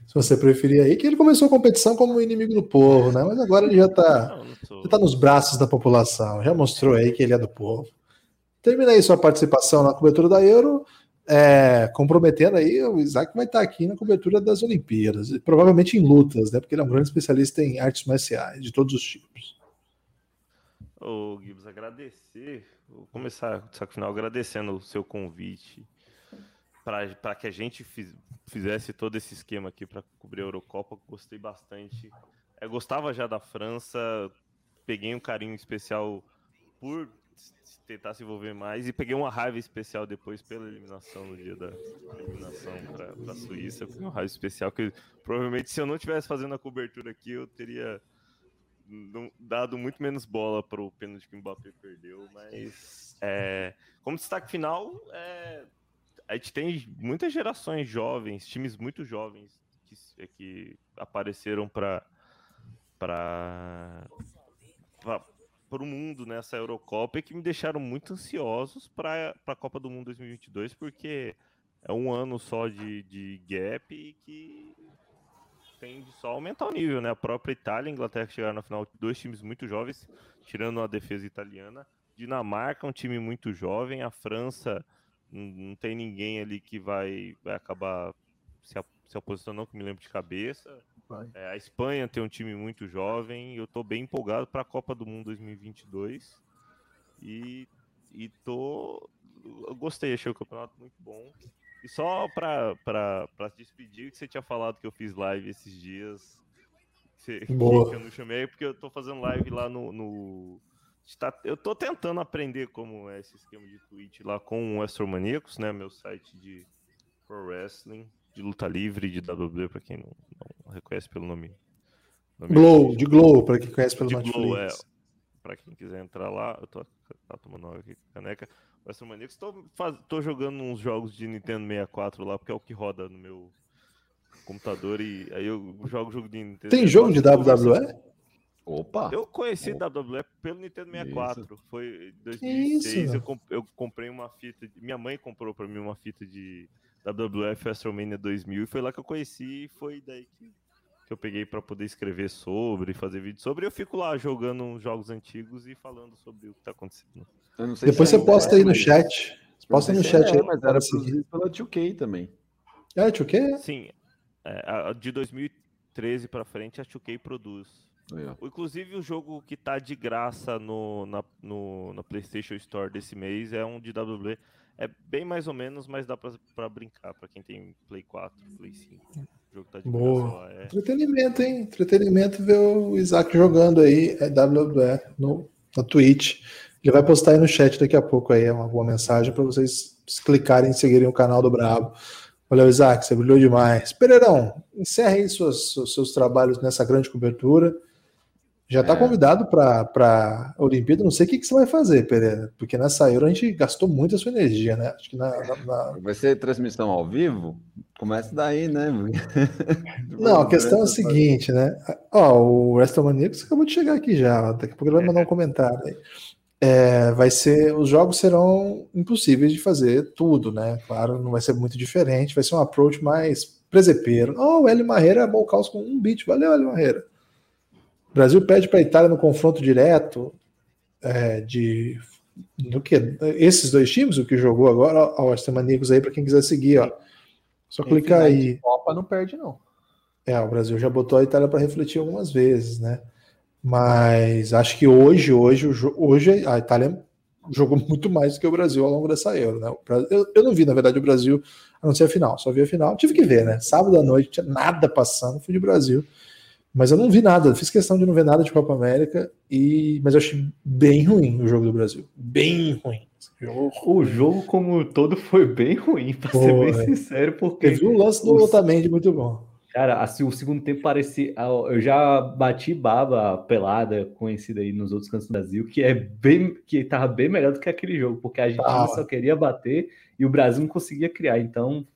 se você preferir aí, que ele começou a competição como inimigo do povo, né? Mas agora ele já tá, já tá nos braços da população, já mostrou aí que ele é do povo. Termina aí sua participação na cobertura da Euro, é, comprometendo aí, o Isaac vai estar aqui na cobertura das Olimpíadas, provavelmente em lutas, né? Porque ele é um grande especialista em artes marciais, de todos os tipos. Ô, Gibbs, agradecer, vou começar, saco final, agradecendo o seu convite para que a gente fiz, fizesse todo esse esquema aqui para cobrir a Eurocopa, gostei bastante. Eu gostava já da França, peguei um carinho especial por tentar se envolver mais e peguei uma raiva especial depois pela eliminação no dia da eliminação para a Suíça. Uma raiva especial que provavelmente se eu não tivesse fazendo a cobertura aqui eu teria dado muito menos bola para o pênalti que o Mbappé perdeu, mas é, como destaque final, é, a gente tem muitas gerações jovens, times muito jovens que, é, que apareceram para para para o mundo nessa Eurocopa e que me deixaram muito ansiosos para a Copa do Mundo 2022 porque é um ano só de, de gap e que tende só a aumentar o nível, né? A própria Itália e a Inglaterra que chegaram na final, dois times muito jovens, tirando a defesa italiana. Dinamarca, um time muito jovem. A França, não tem ninguém ali que vai, vai acabar se, se oposicionando, que me lembro de cabeça. É, a Espanha tem um time muito jovem. Eu estou bem empolgado para a Copa do Mundo 2022. E, e tô. Eu gostei, achei o campeonato muito bom. E só para se despedir, que você tinha falado que eu fiz live esses dias. Que, *laughs* Boa. que eu não chamei, porque eu estou fazendo live lá no, no Tá, eu tô tentando aprender como é esse esquema de Twitch lá com o Astromaníacos, né? Meu site de Pro Wrestling, de luta livre, de WWE, para quem não, não, reconhece pelo nome. nome Glow, de Glow, para quem conhece pelo de Netflix. Glow, é. Pra quem quiser entrar lá, eu tô tá tomando água aqui caneca. O Astromaníacos, tô, faz, tô jogando uns jogos de Nintendo 64 lá, porque é o que roda no meu computador e aí eu jogo jogo de Nintendo. Tem jogo de WWE? Opa! Eu conheci Opa. WWE pelo Nintendo 64. Isso. Foi em 2006. Eu, comp eu, comprei uma fita. De... Minha mãe comprou pra mim uma fita de WWF WrestleMania 2000 e foi lá que eu conheci. E foi daí que, que eu peguei para poder escrever sobre, fazer vídeo sobre. E eu fico lá jogando jogos antigos e falando sobre o que tá acontecendo. Depois você posta aí no chat. Posta aí no chat. É, mas era produzido pela 2K também. É, 2K? Sim. É, a, de 2013 para frente, a 2K produz. É. Inclusive, o jogo que tá de graça no, na, no, na PlayStation Store desse mês é um de WWE. É bem mais ou menos, mas dá pra brincar, pra quem tem Play 4, Play 5. O jogo tá de Boa. lá. É... Entretenimento, hein? Entretenimento ver o Isaac jogando aí, é WWE, no, na Twitch. Ele vai postar aí no chat daqui a pouco aí uma boa mensagem para vocês clicarem e seguirem o canal do Brabo. Valeu, Isaac, você brilhou demais. Pereirão, encerre aí seus, seus trabalhos nessa grande cobertura. Já está é. convidado para a Olimpíada. Não sei o que, que você vai fazer, Pereira, porque nessa Euro a gente gastou muito a sua energia, né? Acho que na, na. Vai ser transmissão ao vivo? Começa daí, né? *laughs* Não, a questão é a seguinte, né? Ó, o WrestleManiacos acabou de chegar aqui já. Daqui a pouco ele vai mandar um comentário aí. É, vai ser, os jogos serão impossíveis de fazer tudo, né? Claro, não vai ser muito diferente, vai ser um approach mais presepeiro. Oh, o Hélio Marreira é bom caos com um beat. Valeu, Hélio Marreira. O Brasil pede para a Itália no confronto direto é, de no que? Esses dois times, o que jogou agora, ó, tem maníacos aí para quem quiser seguir, ó. Só clicar aí. Copa não perde, não. É, o Brasil já botou a Itália para refletir algumas vezes, né? Mas acho que hoje, hoje, hoje a Itália jogou *laughs* muito mais do que o Brasil ao longo dessa Euro, né? Eu, eu não vi, na verdade, o Brasil a não ser a final, só vi a final. Tive que ver, né? Sábado à noite, tinha nada passando, fui de Brasil. Mas eu não vi nada, fiz questão de não ver nada de Copa América, e mas eu achei bem ruim o jogo do Brasil. Bem ruim. O jogo como todo foi bem ruim, para ser bem sincero, porque. Teve um lance do Otamendi muito bom. Cara, assim, o segundo tempo parecia. Eu já bati baba pelada, conhecida aí nos outros cantos do Brasil, que é bem. que tava bem melhor do que aquele jogo, porque a gente ah. só queria bater e o Brasil não conseguia criar. Então,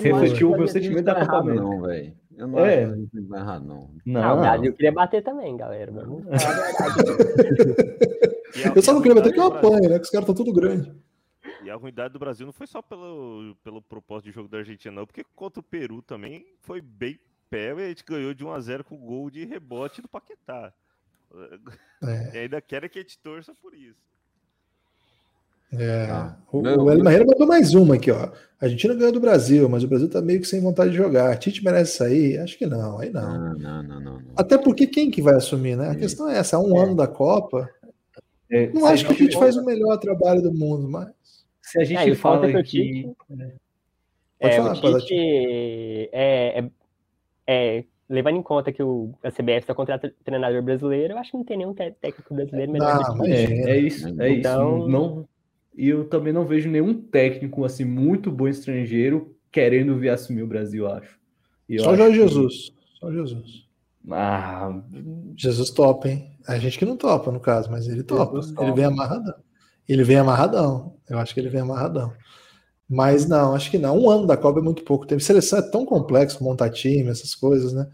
refletiu o meu sentimento da Copa América. Não, velho. Eu não é. acho que não errado, não. Não, ah, o Brasil queria bater também, galera. *laughs* eu só não queria bater que eu apanho, né? Que os caras estão tudo grande. E a ruindade do Brasil não foi só pelo, pelo propósito de jogo da Argentina, não, porque contra o Peru também foi bem pé e a gente ganhou de 1 a 0 com gol de rebote do Paquetá. É. E ainda querem que a gente torça por isso. É. Ah, o, o Hélio Marreira mandou mais uma aqui, ó. A Argentina ganhou do Brasil, mas o Brasil tá meio que sem vontade de jogar. Tite merece sair? Acho que não, aí não. Não, não, não, não. Até porque quem que vai assumir, né? A questão é essa, há um é. ano da Copa. É, não acho que o Tite faz o melhor trabalho do mundo, mas. Se a gente é, fala que. Tite, é, falar, o Tite é, é, é, levando em conta que o, a CBF só contrata treinador brasileiro, eu acho que não tem nenhum técnico brasileiro melhor não, do que é, é isso, é então, isso. Não, e eu também não vejo nenhum técnico assim muito bom estrangeiro querendo vir assumir o Brasil, acho. Só Jorge que... Jesus. Só Jesus. Ah, Jesus topa, hein? A gente que não topa, no caso, mas ele topa. Ele vem amarradão. Ele vem amarradão. Eu acho que ele vem amarradão. Mas não, acho que não. Um ano da Copa é muito pouco tempo. Seleção é tão complexo, montar time, essas coisas, né?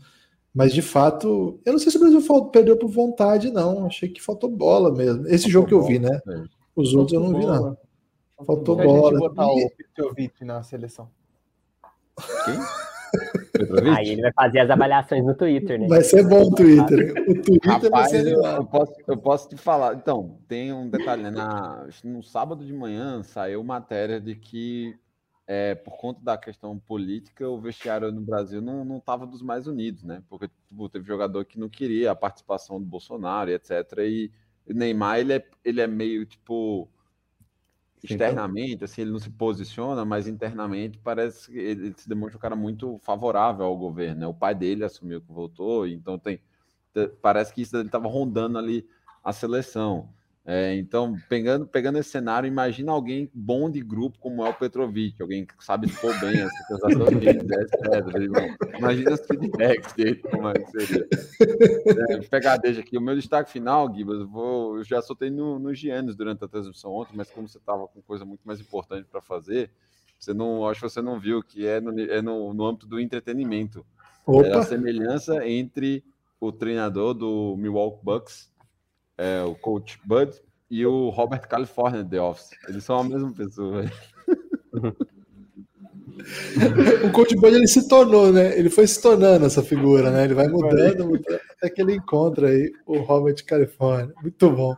Mas de fato, eu não sei se o Brasil perdeu por vontade, não. Achei que faltou bola mesmo. Esse faltou jogo que eu vi, né? É. Os outros eu não vi, não. Faltou bola. A gente botar e... o Petrovic na seleção. Quem? *laughs* Aí ele vai fazer as avaliações no Twitter, né? Vai ser bom o Twitter. O Twitter Rapaz, vai ser eu, eu, posso, eu posso te falar. Então, tem um detalhe. Né? Na, no sábado de manhã saiu matéria de que, é, por conta da questão política, o vestiário no Brasil não estava dos mais unidos, né? Porque tipo, teve jogador que não queria a participação do Bolsonaro e etc. E Neymar, ele é, ele é meio tipo externamente, assim, ele não se posiciona, mas internamente parece que ele se demonstra um cara muito favorável ao governo. Né? O pai dele assumiu que voltou, então tem parece que isso ele estava rondando ali a seleção. É, então, pegando, pegando esse cenário, imagina alguém bom de grupo como é o Petrovic, alguém que sabe expor bem etc. Imagina os feedbacks dele, como é que seria. É, pegar deixa aqui. O meu destaque final, Gibas, eu, vou, eu já soltei no, no Giannis durante a transmissão ontem, mas como você estava com coisa muito mais importante para fazer, você não, acho que você não viu que é no, é no, no âmbito do entretenimento. É a semelhança entre o treinador do Milwaukee Bucks é, o coach Bud e o Robert California The Office. Eles são a mesma pessoa. *laughs* o coach Bud ele se tornou, né? Ele foi se tornando essa figura, né? Ele vai mudando, mudando até que ele encontra aí o Robert California. Muito bom.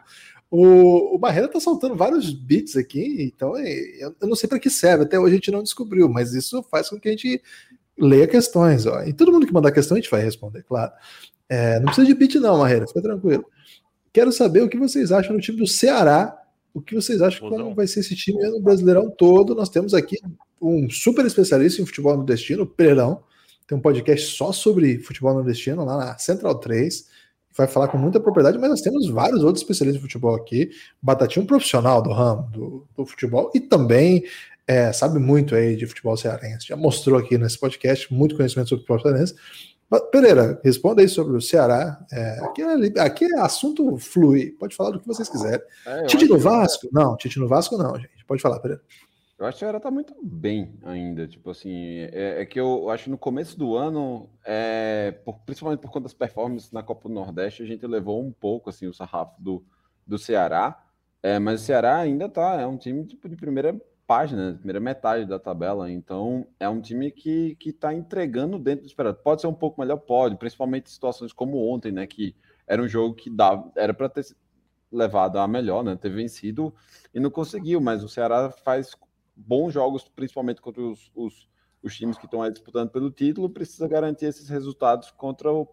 O, o Barreira tá soltando vários beats aqui, então é, eu, eu não sei para que serve, até hoje a gente não descobriu, mas isso faz com que a gente leia questões, ó. E todo mundo que mandar questão a gente vai responder, claro. É, não precisa de beat, não, Barreira, fica tranquilo. Quero saber o que vocês acham do time do Ceará. O que vocês acham como vai ser esse time no Brasileirão todo? Nós temos aqui um super especialista em futebol nordestino, o Pereirão. Tem um podcast só sobre futebol nordestino lá na Central 3. Vai falar com muita propriedade, mas nós temos vários outros especialistas em futebol aqui. Batatinha, um profissional do ramo do, do futebol e também é, sabe muito aí de futebol cearense. Já mostrou aqui nesse podcast muito conhecimento sobre futebol cearense. Pereira, responda aí sobre o Ceará. É, aqui, é, aqui é assunto flui. Pode falar do que vocês quiserem. É, Tite no Vasco? Não, Tite no Vasco não, gente. Pode falar, Pereira. Eu acho que o Ceará tá muito bem ainda. Tipo assim, é, é que eu acho que no começo do ano, é, por, principalmente por conta das performances na Copa do Nordeste, a gente levou um pouco assim, o sarrafo do, do Ceará. É, mas o Ceará ainda tá, é um time tipo, de primeira página, primeira metade da tabela. Então, é um time que está entregando dentro do esperado. Pode ser um pouco melhor, pode, principalmente em situações como ontem, né? Que era um jogo que dava, era para ter levado a melhor, né? Ter vencido e não conseguiu, mas o Ceará faz bons jogos, principalmente contra os, os, os times que estão aí disputando pelo título, precisa garantir esses resultados contra, o,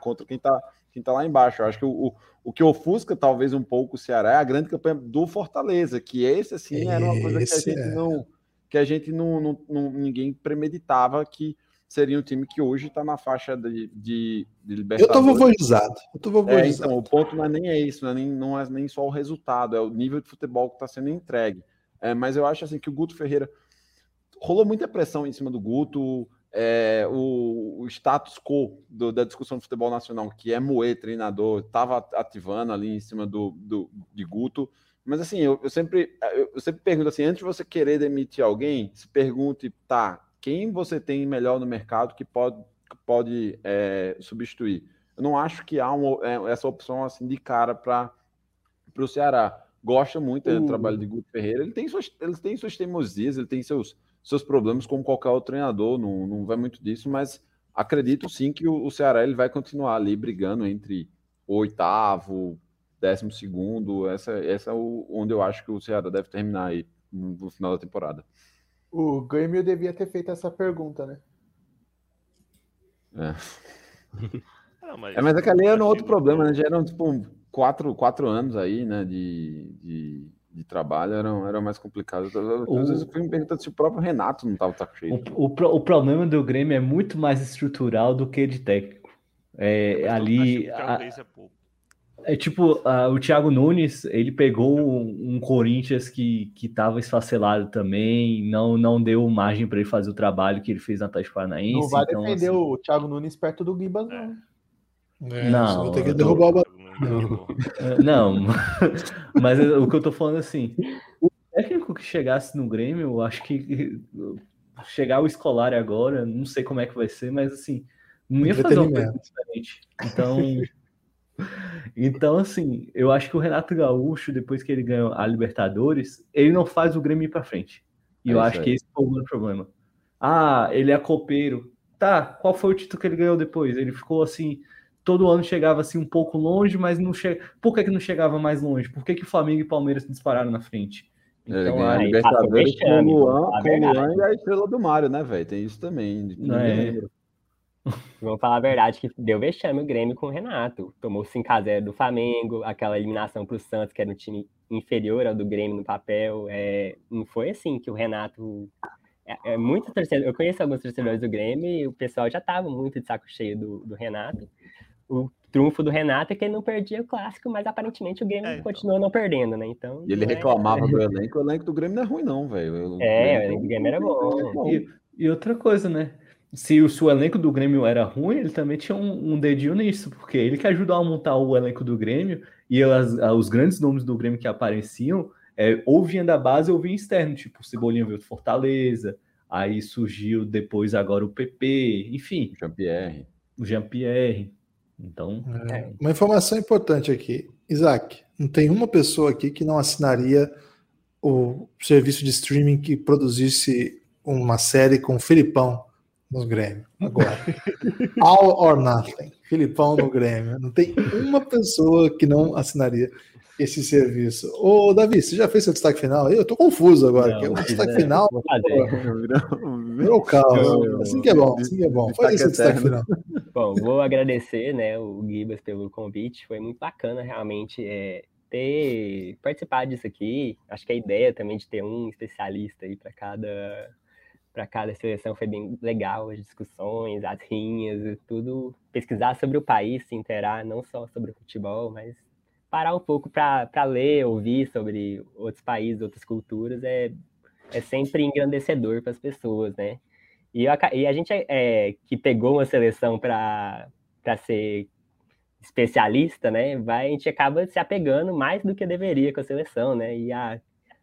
contra quem está quem tá lá embaixo. Eu acho que o, o, o, que ofusca talvez um pouco o Ceará é a grande campanha do Fortaleza, que esse, assim, era uma coisa que a gente é. não. Que a gente não, não, não, ninguém premeditava que seria um time que hoje está na faixa de, de, de Libertadores. Eu tô vovojizado. Eu tô vovojizado. É, então, o ponto não é nem é isso, não é nem, não é nem só o resultado, é o nível de futebol que está sendo entregue. É, mas eu acho assim que o Guto Ferreira rolou muita pressão em cima do Guto. É, o, o, status quo do, da discussão do futebol nacional, que é moer treinador, estava ativando ali em cima do, do de Guto. Mas assim, eu, eu sempre eu, sempre pergunto assim, antes de você querer demitir alguém, se pergunte, tá, quem você tem melhor no mercado que pode, pode é, substituir? Eu não acho que há uma, é, essa opção assim de cara para o Ceará. Gosta muito do trabalho de Guto Ferreira. Ele tem suas, ele tem suas teimosias, ele tem seus, seus problemas como qualquer outro treinador, não, não vai muito disso, mas acredito sim que o, o Ceará ele vai continuar ali brigando entre o oitavo, décimo segundo. Essa, essa é o, onde eu acho que o Ceará deve terminar aí no, no final da temporada. O Grêmio devia ter feito essa pergunta, né? É. *laughs* Ah, mas... É, mas é que ali era um outro problema, né? Já eram tipo quatro, quatro anos aí, né? De, de, de trabalho, eram, era mais complicado. Às vezes eu fui me perguntando se o próprio Renato não estava tá cheio. O, o, o, problema do Grêmio é muito mais estrutural do que de técnico. É, ali. A... É. É tipo, uh, o Thiago Nunes, ele pegou um, um Corinthians que estava esfacelado também, não, não deu margem para ele fazer o trabalho que ele fez na Atlético Paranaense. Não vai então, defender assim... o Thiago Nunes perto do Gibas, não. É, não, vou ter que derrubar o não. *laughs* não, *laughs* mas o que eu tô falando assim, o técnico que chegasse no Grêmio, eu acho que chegar o escolar agora, não sei como é que vai ser, mas assim, não ia fazer uma coisa diferente. Então, *laughs* então, assim, eu acho que o Renato Gaúcho, depois que ele ganhou a Libertadores, ele não faz o Grêmio ir pra frente. E é eu acho aí. que esse foi o problema. Ah, ele é copeiro. Tá, qual foi o título que ele ganhou depois? Ele ficou assim, todo ano chegava assim um pouco longe, mas não chega. Por que, que não chegava mais longe? Por que, que Flamengo e Palmeiras dispararam na frente? Então, a Libertadores com o Luan, com o Luan e a estrela do Mário, né, velho? Tem isso também. É. Vamos *laughs* falar a verdade que deu vexame o Grêmio com o Renato. Tomou 5x0 do Flamengo, aquela eliminação para o Santos, que era um time inferior ao do Grêmio no papel. É, não foi assim que o Renato. É, é muito torcedor. Eu conheço alguns torcedores do Grêmio e o pessoal já estava muito de saco cheio do, do Renato. O trunfo do Renato é que ele não perdia o clássico, mas aparentemente o Grêmio é, então. continuou não perdendo, né? Então. E ele é reclamava *laughs* do elenco, o elenco do Grêmio não é ruim, não, velho. É, o elenco do Grêmio era bom. E, e outra coisa, né? se o, se o elenco do Grêmio era ruim, ele também tinha um, um dedinho nisso, porque ele que ajudou a montar o elenco do Grêmio e as, os grandes nomes do Grêmio que apareciam é, ou vinha da base ou vinha externo, tipo o Cebolinha veio do Fortaleza, aí surgiu depois agora o PP, enfim. O Jean-Pierre. O Jean-Pierre. Então. É, uma informação importante aqui. Isaac, não tem uma pessoa aqui que não assinaria o serviço de streaming que produzisse uma série com o Filipão no Grêmio, agora. *laughs* All or nothing. Filipão no Grêmio. Não tem uma pessoa que não assinaria esse serviço. Ô, Davi, você já fez seu destaque final? Eu tô confuso agora. Não, que é o destaque é, final. Virou caos. Assim que é bom, assim que é bom. Faz esse destaque final. Bom, vou agradecer né, o Gibas pelo convite. Foi muito bacana realmente é, ter participado disso aqui. Acho que a ideia também de ter um especialista aí para cada para cada seleção foi bem legal, as discussões, as rinhas, tudo. Pesquisar sobre o país, se interar, não só sobre o futebol, mas parar um pouco para ler, ouvir sobre outros países, outras culturas, é, é sempre engrandecedor para as pessoas, né? E, eu, e a gente é, que pegou uma seleção para ser especialista, né? Vai, a gente acaba se apegando mais do que deveria com a seleção, né? E a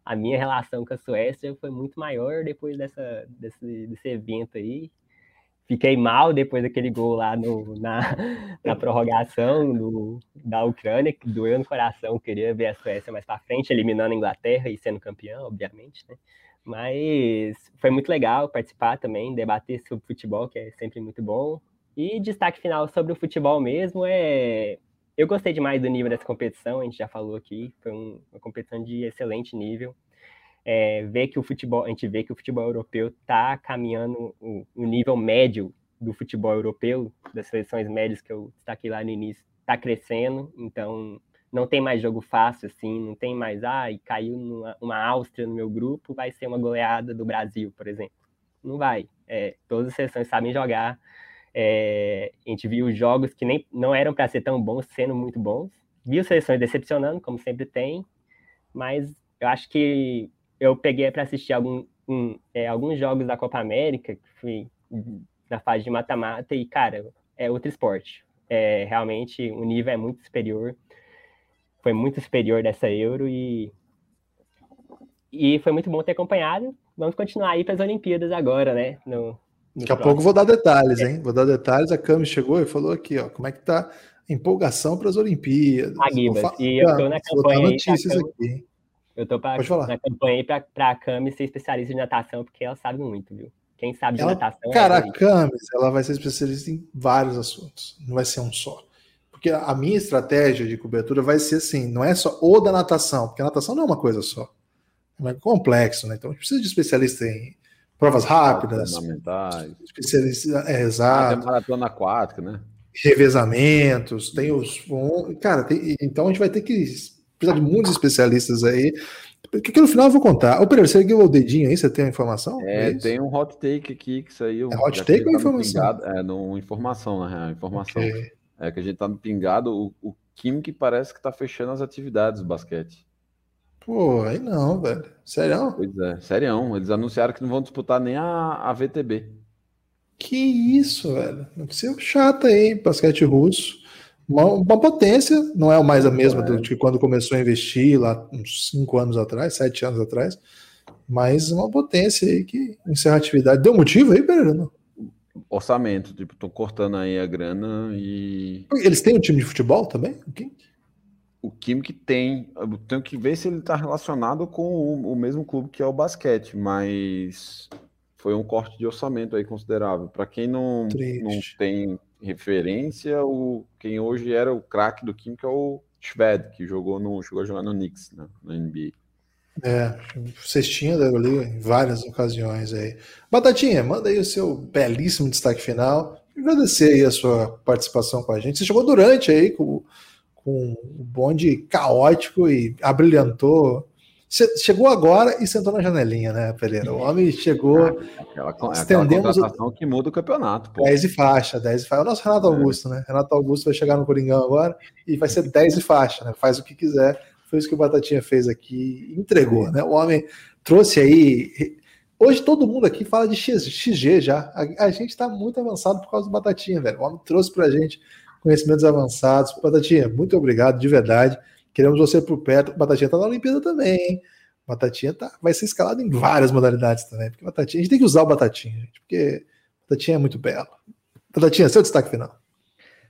a minha relação com a Suécia foi muito maior depois dessa, desse, desse evento aí. Fiquei mal depois daquele gol lá no, na, *laughs* na prorrogação do, da Ucrânia, que doeu no coração. Queria ver a Suécia mais para frente, eliminando a Inglaterra e sendo campeão, obviamente, né? Mas foi muito legal participar também, debater sobre futebol, que é sempre muito bom. E destaque final sobre o futebol mesmo é eu gostei demais do nível dessa competição, a gente já falou aqui, foi um, uma competição de excelente nível. É, ver que o futebol, a gente vê que o futebol europeu está caminhando o, o, nível médio do futebol europeu, das seleções médias que eu destaquei lá no início, está crescendo, então não tem mais jogo fácil assim, não tem mais, ah, e caiu numa, uma Áustria no meu grupo, vai ser uma goleada do Brasil, por exemplo. Não vai. É, todas as seleções sabem jogar, é, a gente viu jogos que nem não eram para ser tão bons, sendo muito bons. Viu seleções decepcionando, como sempre tem, mas eu acho que eu peguei para assistir algum, um, é, alguns jogos da Copa América, que fui na fase de mata-mata, e, cara, é outro esporte. É, realmente, o nível é muito superior. Foi muito superior dessa Euro e, e foi muito bom ter acompanhado. Vamos continuar aí para as Olimpíadas agora, né? No, Daqui a pouco vou dar detalhes, hein? Vou dar detalhes. A Cami chegou e falou aqui, ó, como é que tá a empolgação para as Olimpíadas. Ah, Gibas, e eu tô na campanha notícias Cami, aqui. Eu tô pra, na campanha para a Cami ser especialista em natação, porque ela sabe muito, viu? Quem sabe de ela, natação. É cara, é a Cami, ela vai ser especialista em vários assuntos, não vai ser um só. Porque a minha estratégia de cobertura vai ser assim, não é só o da natação, porque a natação não é uma coisa só. É complexo, né? Então a gente precisa de especialista em provas rápidas, especialista, é, exato. Tem maratona aquática, né? Revezamentos, tem os. Cara, tem, então a gente vai ter que precisar de muitos especialistas aí. Que, que no final eu vou contar. Ô, Pereira, você ergueu o dedinho aí? Você tem a informação? É, é tem um hot take aqui que saiu. É hot take ou informação? Pingado, é, no informação, na real. Informação. Okay. É que a gente tá no pingado. O, o Kim que parece que tá fechando as atividades do basquete. Pô, aí não, velho. Sério? Pois é, sério. Eles anunciaram que não vão disputar nem a, a VTB. Que isso, velho. Não precisa chata aí, basquete russo. Uma, uma, potência, não é mais a mesma é. do que quando começou a investir lá uns 5 anos atrás, 7 anos atrás, mas uma potência aí que encerra a atividade. Deu motivo aí, Pereira? Não? Orçamento, tipo, tô cortando aí a grana e. Eles têm um time de futebol também? Okay o Kimmich tem. Eu tenho que ver se ele está relacionado com o, o, mesmo clube que é o basquete, mas foi um corte de orçamento aí considerável. Para quem não, não tem referência, o, quem hoje era o craque do Kimmich é o Shved, que jogou no, chegou a jogar no Knicks, né, na NBA. É, cestinha ali em várias ocasiões aí. Batatinha, manda aí o seu belíssimo destaque final. Agradecer aí a sua participação com a gente. Você chegou durante aí com com o bonde caótico e abrilhantou. Chegou agora e sentou na janelinha, né, Pereira? O homem chegou. Aquela, aquela estendemos contratação o... que muda o campeonato. Pô. 10 e faixa, 10 e faixa. O nosso Renato é. Augusto, né? Renato Augusto vai chegar no Coringão agora e vai ser 10 e faixa, né? Faz o que quiser. Foi isso que o Batatinha fez aqui entregou, né? O homem trouxe aí. Hoje todo mundo aqui fala de XG já. A, a gente está muito avançado por causa do Batatinha, velho. O homem trouxe pra gente conhecimentos avançados. Batatinha, muito obrigado, de verdade. Queremos você por perto. Batatinha tá na Olimpíada também, hein? Batatinha tá, vai ser escalado em várias modalidades também. Porque Batatinha, a gente tem que usar o Batatinha, gente, porque Batatinha é muito belo. Batatinha, seu destaque final.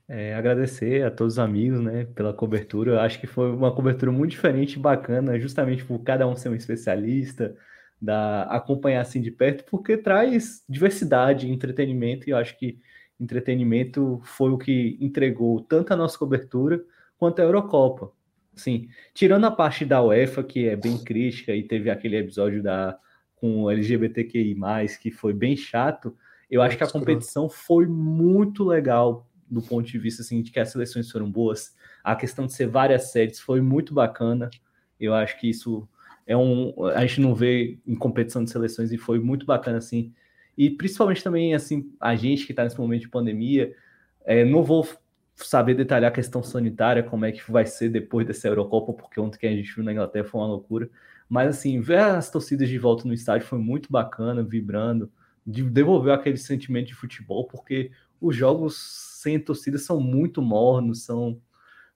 É, agradecer a todos os amigos, né, pela cobertura. Eu acho que foi uma cobertura muito diferente e bacana, justamente por cada um ser um especialista, da acompanhar assim de perto, porque traz diversidade, entretenimento, e eu acho que entretenimento foi o que entregou tanto a nossa cobertura quanto a Eurocopa. Assim, tirando a parte da UEFA, que é bem crítica, e teve aquele episódio da com LGBTQI, que foi bem chato, eu acho que a competição foi muito legal do ponto de vista assim, de que as seleções foram boas. A questão de ser várias séries foi muito bacana. Eu acho que isso é um. A gente não vê em competição de seleções e foi muito bacana assim e principalmente também, assim, a gente que está nesse momento de pandemia, é, não vou saber detalhar a questão sanitária, como é que vai ser depois dessa Eurocopa, porque ontem que a gente viu na Inglaterra foi uma loucura. Mas, assim, ver as torcidas de volta no estádio foi muito bacana, vibrando, de devolver aquele sentimento de futebol, porque os jogos sem torcida são muito mornos, são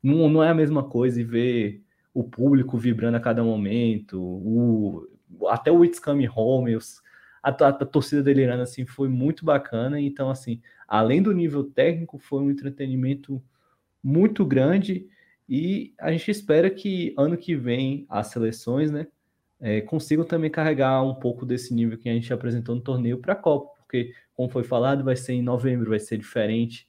não, não é a mesma coisa e ver o público vibrando a cada momento, o, até o It's Coming Home, os, a, a, a, torcida delirando assim foi muito bacana. Então, assim, além do nível técnico, foi um entretenimento muito grande. E a gente espera que ano que vem as seleções, né, é, consigam também carregar um pouco desse nível que a gente apresentou no torneio para a Copa, porque, como foi falado, vai ser em novembro, vai ser diferente.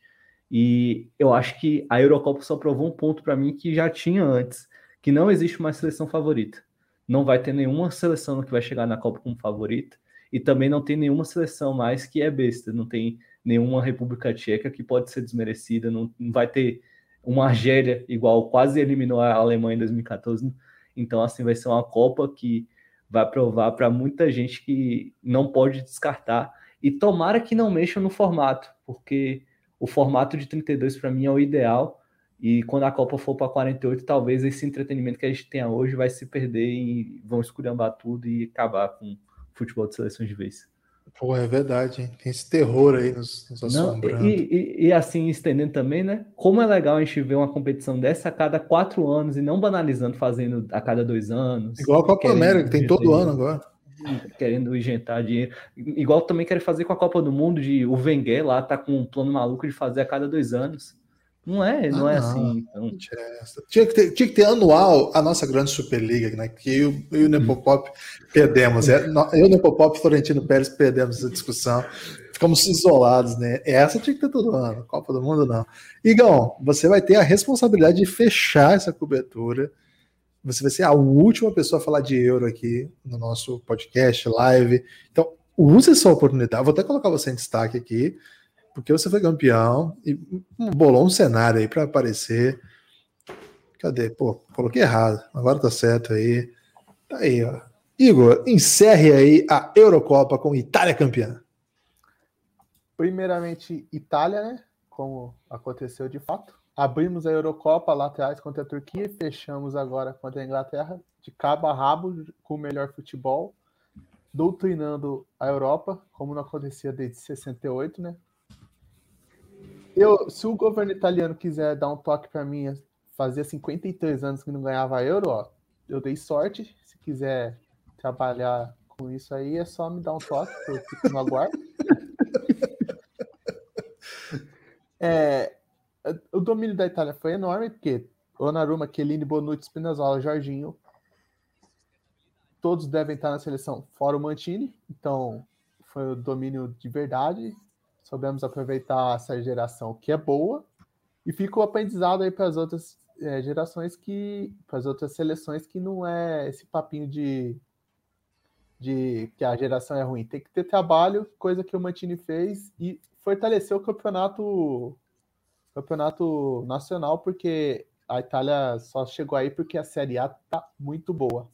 E eu acho que a Eurocopa só provou um ponto para mim que já tinha antes, que não existe uma seleção favorita. Não vai ter nenhuma seleção que vai chegar na Copa como favorita e também não tem nenhuma seleção mais que é besta, não tem nenhuma República Tcheca que pode ser desmerecida, não, não vai ter uma Argélia igual quase eliminou a Alemanha em 2014. Então, assim, vai ser uma Copa que vai provar para muita gente que não pode descartar. E tomara que não mexam no formato, porque o formato de 32 para mim é o ideal. E quando a Copa for para 48, talvez esse entretenimento que a gente tenha hoje vai se perder e vão esculhambar tudo e acabar com o futebol de seleções de vez. Pô, é verdade, hein? tem esse terror aí nos, nos assombrando. E, e, e, assim, estendendo também, né? Como é legal a gente ver uma competição dessa a cada quatro anos e não banalizando, fazendo a cada dois anos. Igual a Copa América, que tem todo ano agora. Querendo injetar dinheiro. Igual também querem fazer com a Copa do Mundo, de o Wenger lá tá com um plano maluco de fazer a cada dois anos. Não é, não é ah, é assim. Então... Tinha, que ter, tinha que ter anual a nossa grande Superliga, né? Que eu, eu e o Nepopop perdemos. É, eu o Nepopop e Florentino Pérez perdemos essa discussão. Ficamos isolados, né? Essa tinha que ter todo ano, Copa do Mundo não. Igão, você vai ter a responsabilidade de fechar essa cobertura. Você vai ser a última pessoa a falar de euro aqui no nosso podcast, live. Então, use essa oportunidade. Vou até colocar você em destaque aqui porque você foi campeão e bolou um cenário aí para aparecer. Cadê? Pô, coloquei errado. Agora tá certo aí. Tá aí, ó. Igor, encerre aí a Eurocopa com Itália campeã. Primeiramente, Itália, né? Como aconteceu de fato. Abrimos a Eurocopa lá atrás contra a Turquia e fechamos agora contra a Inglaterra de cabo a rabo com o melhor futebol, doutrinando a Europa, como não acontecia desde 68, né? Eu, se o governo italiano quiser dar um toque para mim, fazia 53 anos que não ganhava euro, ó, eu dei sorte. Se quiser trabalhar com isso aí, é só me dar um toque, eu fico no aguardo. *laughs* É, o domínio da Itália foi enorme, porque Donnarumma, Chiellini, Bonucci, Spinazzola, Jorginho, todos devem estar na seleção, fora o Mantini, então foi o domínio de verdade. Soubemos aproveitar essa geração que é boa. E fica o aprendizado aí para as outras é, gerações que para as outras seleções que não é esse papinho de de que a geração é ruim. Tem que ter trabalho coisa que o Mantini fez e fortaleceu o campeonato campeonato nacional porque a Itália só chegou aí porque a Série A tá muito boa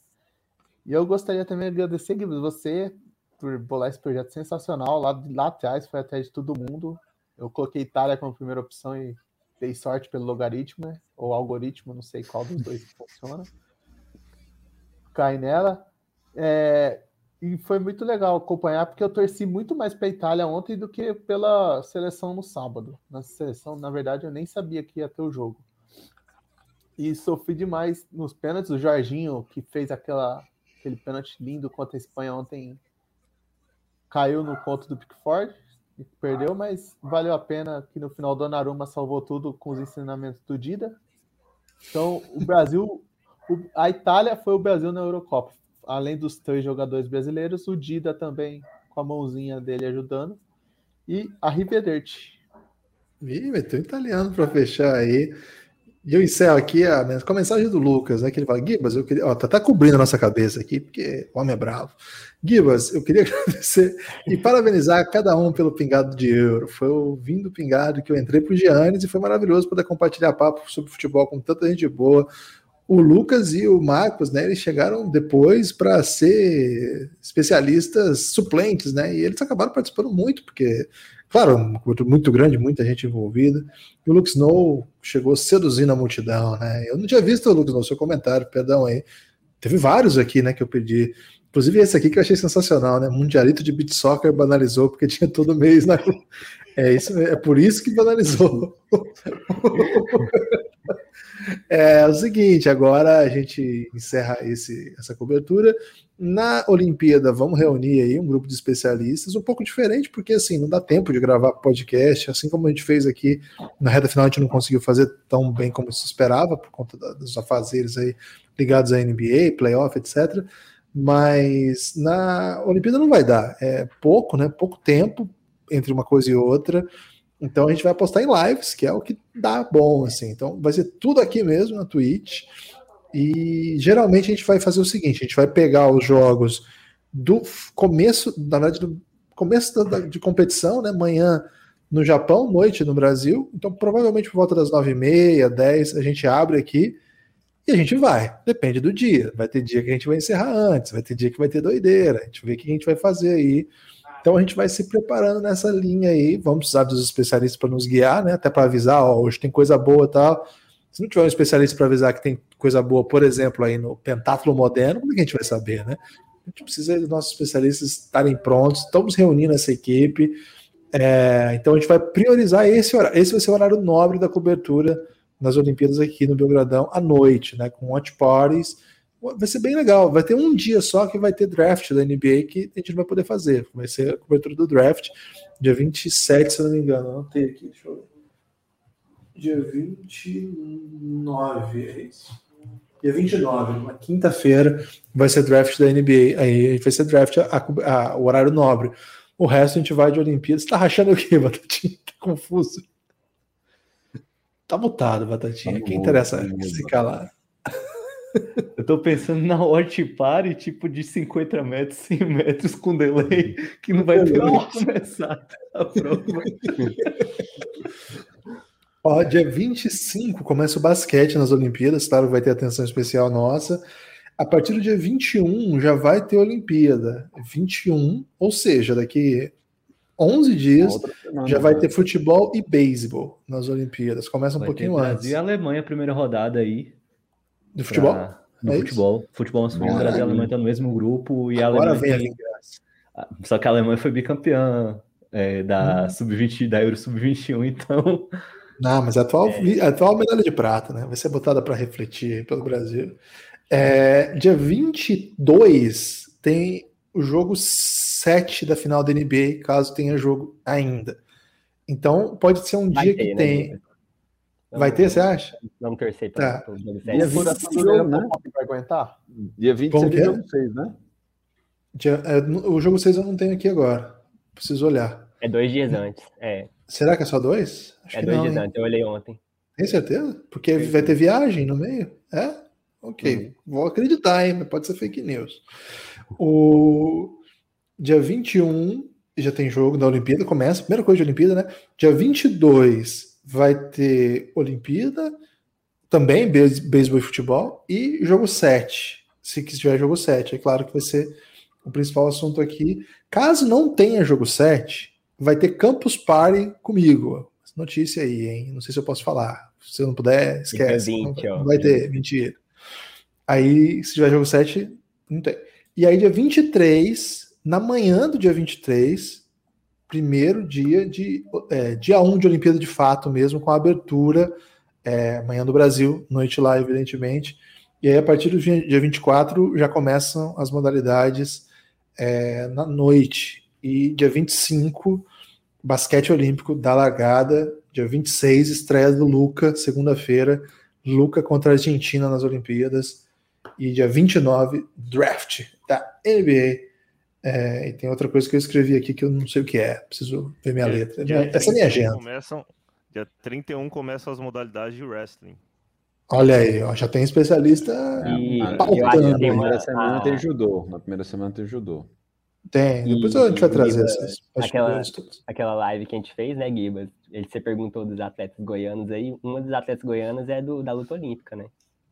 e eu gostaria também de agradecer você por bolar esse projeto sensacional. Lá, lá atrás foi até de todo mundo. Eu coloquei Itália como primeira opção e dei sorte pelo logaritmo, né? Ou algoritmo, não sei qual dos dois funciona. Cai nela. É, e foi muito legal acompanhar, porque eu torci muito mais para a Itália ontem do que pela seleção no sábado. Na seleção, na verdade, eu nem sabia que ia ter o jogo. E sofri demais nos pênaltis. O Jorginho, que fez aquela, aquele pênalti lindo contra a Espanha ontem, caiu no conto do Pickford e perdeu, mas valeu a pena que no final Donnarumma salvou tudo com os ensinamentos do Dida. Então, o Brasil, a Itália foi o Brasil na Eurocopa. Além dos três jogadores brasileiros, o Dida também com a mãozinha dele ajudando. E a Rivederti. Ih, meteu italiano para fechar aí. E eu encerro aqui a, com a mensagem do Lucas, né? Que ele fala: Gibas, eu queria. Ó, tá, tá cobrindo a nossa cabeça aqui, porque o homem é bravo. Gibas, eu queria *laughs* agradecer e parabenizar cada um pelo pingado de euro. Foi o vindo pingado que eu entrei pro Giannis e foi maravilhoso poder compartilhar papo sobre futebol com tanta gente boa. O Lucas e o Marcos, né? Eles chegaram depois para ser especialistas suplentes, né? E eles acabaram participando muito, porque Claro, um muito grande, muita gente envolvida. E o Luke Snow chegou seduzindo a multidão, né? Eu não tinha visto o Luke Snow, seu comentário, perdão aí. Teve vários aqui, né, que eu pedi. Inclusive esse aqui que eu achei sensacional, né? Mundialito de beat soccer banalizou porque *laughs* tinha todo mês na É isso, é por isso que banalizou. *laughs* É o seguinte, agora a gente encerra esse, essa cobertura. Na Olimpíada, vamos reunir aí um grupo de especialistas, um pouco diferente, porque assim, não dá tempo de gravar podcast, assim como a gente fez aqui na reta final, a gente não conseguiu fazer tão bem como se esperava, por conta dos afazeres aí ligados à NBA, playoff, etc. Mas na Olimpíada não vai dar. É pouco, né? Pouco tempo entre uma coisa e outra. Então a gente vai postar em lives, que é o que dá bom, assim. Então vai ser tudo aqui mesmo na Twitch. E geralmente a gente vai fazer o seguinte: a gente vai pegar os jogos do começo, na verdade, do começo da, de competição, né? Manhã no Japão, noite no Brasil. Então, provavelmente por volta das 9h30, 10 a gente abre aqui e a gente vai. Depende do dia. Vai ter dia que a gente vai encerrar antes, vai ter dia que vai ter doideira. A gente vê o que a gente vai fazer aí. Então a gente vai se preparando nessa linha aí. Vamos precisar dos especialistas para nos guiar, né? Até para avisar, ó, hoje tem coisa boa e tal. Se não tiver um especialista para avisar que tem coisa boa, por exemplo, aí no pentátulo moderno, como é que a gente vai saber, né? A gente precisa dos nossos especialistas estarem prontos. Estamos reunindo essa equipe. É, então a gente vai priorizar esse horário. Esse vai ser o horário nobre da cobertura nas Olimpíadas aqui no Belgradão à noite, né? Com watch parties. Vai ser bem legal. Vai ter um dia só que vai ter draft da NBA que a gente não vai poder fazer. Vai ser a cobertura do draft, dia 27, se eu não me engano. Não tem aqui, deixa eu ver. Dia 29, é isso? Dia 29, uma quinta-feira, vai ser draft da NBA. Aí vai ser draft a, o horário nobre. O resto a gente vai de Olimpíadas. Tá rachando o quê, *laughs* Batatinha? Tá confuso. Tá mutado, Batatinha. Tá Quem interessa se calar? Tô pensando na watch party, tipo de 50 metros, 100 metros com delay, que não vai ter nem começar a prova. Ó, dia 25 começa o basquete nas Olimpíadas, claro, vai ter atenção especial nossa. A partir do dia 21 já vai ter Olimpíada. 21, ou seja, daqui 11 dias já vai ter futebol e beisebol nas Olimpíadas. Começa um vai pouquinho antes. Brasil e Alemanha, primeira rodada aí. De futebol? Pra... No é futebol. Isso? Futebol masculino, Brasil e Alemanha estão no mesmo grupo. E Agora a Alemanha vem a ah, Só que a Alemanha foi bicampeã é, da hum. sub-20, da Euro sub-21, então. *laughs* Não, mas a atual, é. a atual medalha de prata, né? Vai ser botada para refletir pelo Brasil. É, dia 22 tem o jogo 7 da final da NBA, caso tenha jogo ainda. Então, pode ser um Vai dia ter, que né? tem. Vai ter, você acha? Vamos torcer para tá. o jogo 7. Dia 26, jogo, né? Vai aguentar? Dia 26 é jogo 6, né? Dia, é, o jogo 6 eu não tenho aqui agora. Preciso olhar. É dois dias antes. É. Será que é só dois? Acho é dois não, dias hein? antes, eu olhei ontem. Tem certeza? Porque vai ter viagem no meio? É? Ok. Uhum. Vou acreditar, hein? Mas pode ser fake news. O dia 21 já tem jogo da Olimpíada, começa, primeira coisa de Olimpíada, né? Dia 22 vai ter Olimpíada, também beisebol e futebol, e jogo 7. Se tiver jogo 7, é claro que vai ser o principal assunto aqui. Caso não tenha jogo 7, vai ter Campus Party comigo. Notícia aí, hein? Não sei se eu posso falar. Se eu não puder, esquece. 20, não, não vai ter, mentira. Aí, se tiver jogo 7, não tem. E aí, dia 23, na manhã do dia 23, primeiro dia de é, dia 1 de Olimpíada de fato mesmo, com a abertura é, manhã do Brasil, noite lá, evidentemente. E aí, a partir do dia 24, já começam as modalidades é, na noite. E dia 25, basquete olímpico da largada. Dia 26, estreia do Luca, segunda-feira. Luca contra a Argentina nas Olimpíadas. E dia 29, draft da NBA. É, e tem outra coisa que eu escrevi aqui que eu não sei o que é. Preciso ver minha dia, letra. Dia Essa é a minha agenda. Começam, dia 31 começam as modalidades de wrestling. Olha aí, ó, já tem especialista e, pautando. Na primeira semana tem judô. Na primeira semana tem judô. Tem, depois e, a gente vai trazer essas. Aquela, aquela live que a gente fez, né, Gibas? Ele, você perguntou dos atletas goianos aí. Uma dos atletas goianos é do, da luta olímpica, né?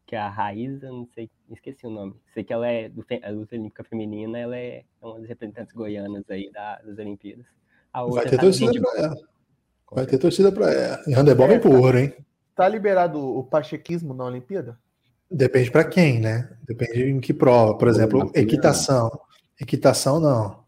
Que é a Raíza, não sei, esqueci o nome. Sei que ela é do a luta olímpica feminina, ela é uma das representantes goianas aí da, das Olimpíadas. vai ter tá torcida pra ela. Vai ter torcida pra ela. E handebol vem pro ouro, hein? Tá liberado o pachequismo na Olimpíada? Depende para quem, né? Depende em que prova. Por exemplo, equitação. Equitação, não.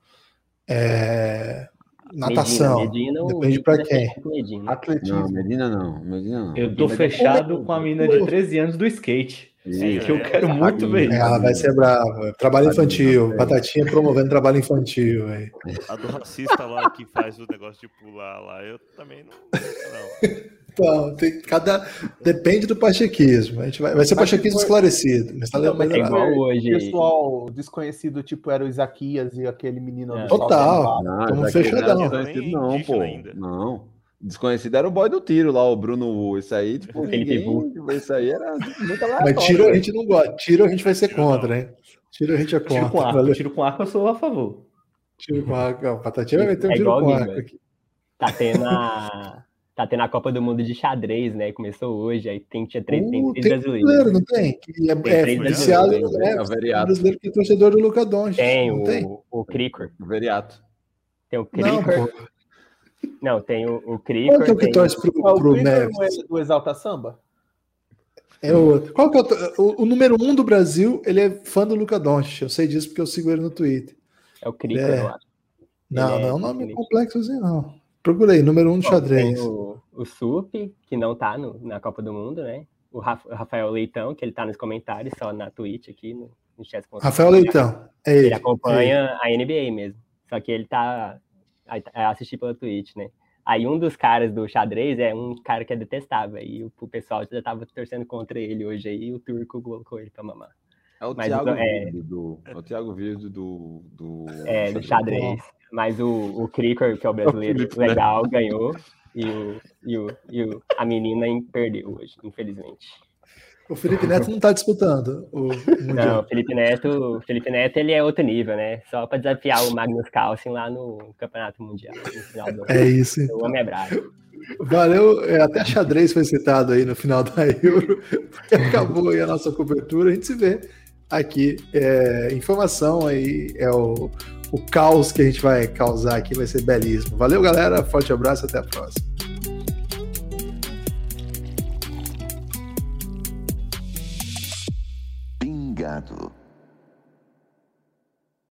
É... Natação. Medina, Medina, Depende para quem. Medina. Atletismo. Não, Medina não. Medina não. Eu tô fechado com a menina de 13 anos do skate. Sim, que eu quero é, muito ver. Ela vai ser brava. Trabalho infantil. Batatinha promovendo trabalho infantil. Véio. A do racista lá que faz o negócio de pular lá, eu também não. não. *laughs* Então, tem, cada, depende do pachequismo. A gente vai, vai ser pachequismo esclarecido. Mas tá mas é igual hoje. pessoal desconhecido, tipo, era o Isaquias e aquele menino. É. Total. Estamos fechadão. Não, não, pô. Ainda. Não. Desconhecido era o boy do tiro lá, o Bruno. Isso aí, tipo, *laughs* ninguém. Isso aí era muito aleatório. Mas tiro a gente não gosta. Tiro a gente vai ser contra, hein? Tiro a gente é contra. Tiro com arco, tiro com arco eu sou a favor. Tiro com arco. O Patatinha vai meter um é tiro com arco aqui. Tá tendo a. *laughs* Tá tendo a Copa do Mundo de xadrez, né? Começou hoje, aí tem, tinha três, uh, tem três tem brasileiros. não tem? Que é, tem é, viciado, é, é, é, brasileiro que é torcedor do Luca Doncic. Tem, o, tem? o Cricor. O Veriato. Tem o Cricor. Não, não, tem o, o Cricor. Qual que é o que torce pro, pro, pro Neves? É do Exalta Samba? É outro. Qual que é o, o, o, número um do Brasil? Ele é fã do Luca Doncic. Eu sei disso porque eu sigo ele no Twitter. É o Cricor, é... eu acho. Não, ele não é um nome complexo assim, não. Procurei, número um do xadrez. Tem o, o Sup, que não tá no, na Copa do Mundo, né? O Rafael Leitão, que ele tá nos comentários, só na Twitch aqui, no, no chat. Rafael Leitão, é ele. Ele acompanha é ele. a NBA mesmo. Só que ele tá a assistir pela Twitch, né? Aí um dos caras do xadrez é um cara que é detestável. E o, o pessoal já tava torcendo contra ele hoje aí, e o turco colocou ele pra mamar. É o Mas, Thiago é, do, é o Thiago do, do. É, do xadrez. Mas o, o Cricor, que é o *laughs* brasileiro o legal, né? ganhou. E, o, e, o, e o, a menina perdeu hoje, infelizmente. O Felipe Neto não está disputando o *laughs* Mundial. Não, o Felipe Neto, Felipe Neto ele é outro nível, né? Só para desafiar o Magnus Carlsen lá no Campeonato Mundial. No do, *laughs* é isso. O homem é bravo. Valeu, é, até xadrez foi citado aí no final da Euro, porque acabou aí a nossa cobertura. A gente se vê aqui. É, informação aí é o, o caos que a gente vai causar aqui, vai ser belíssimo. Valeu, galera. Forte abraço, até a próxima. Pingado.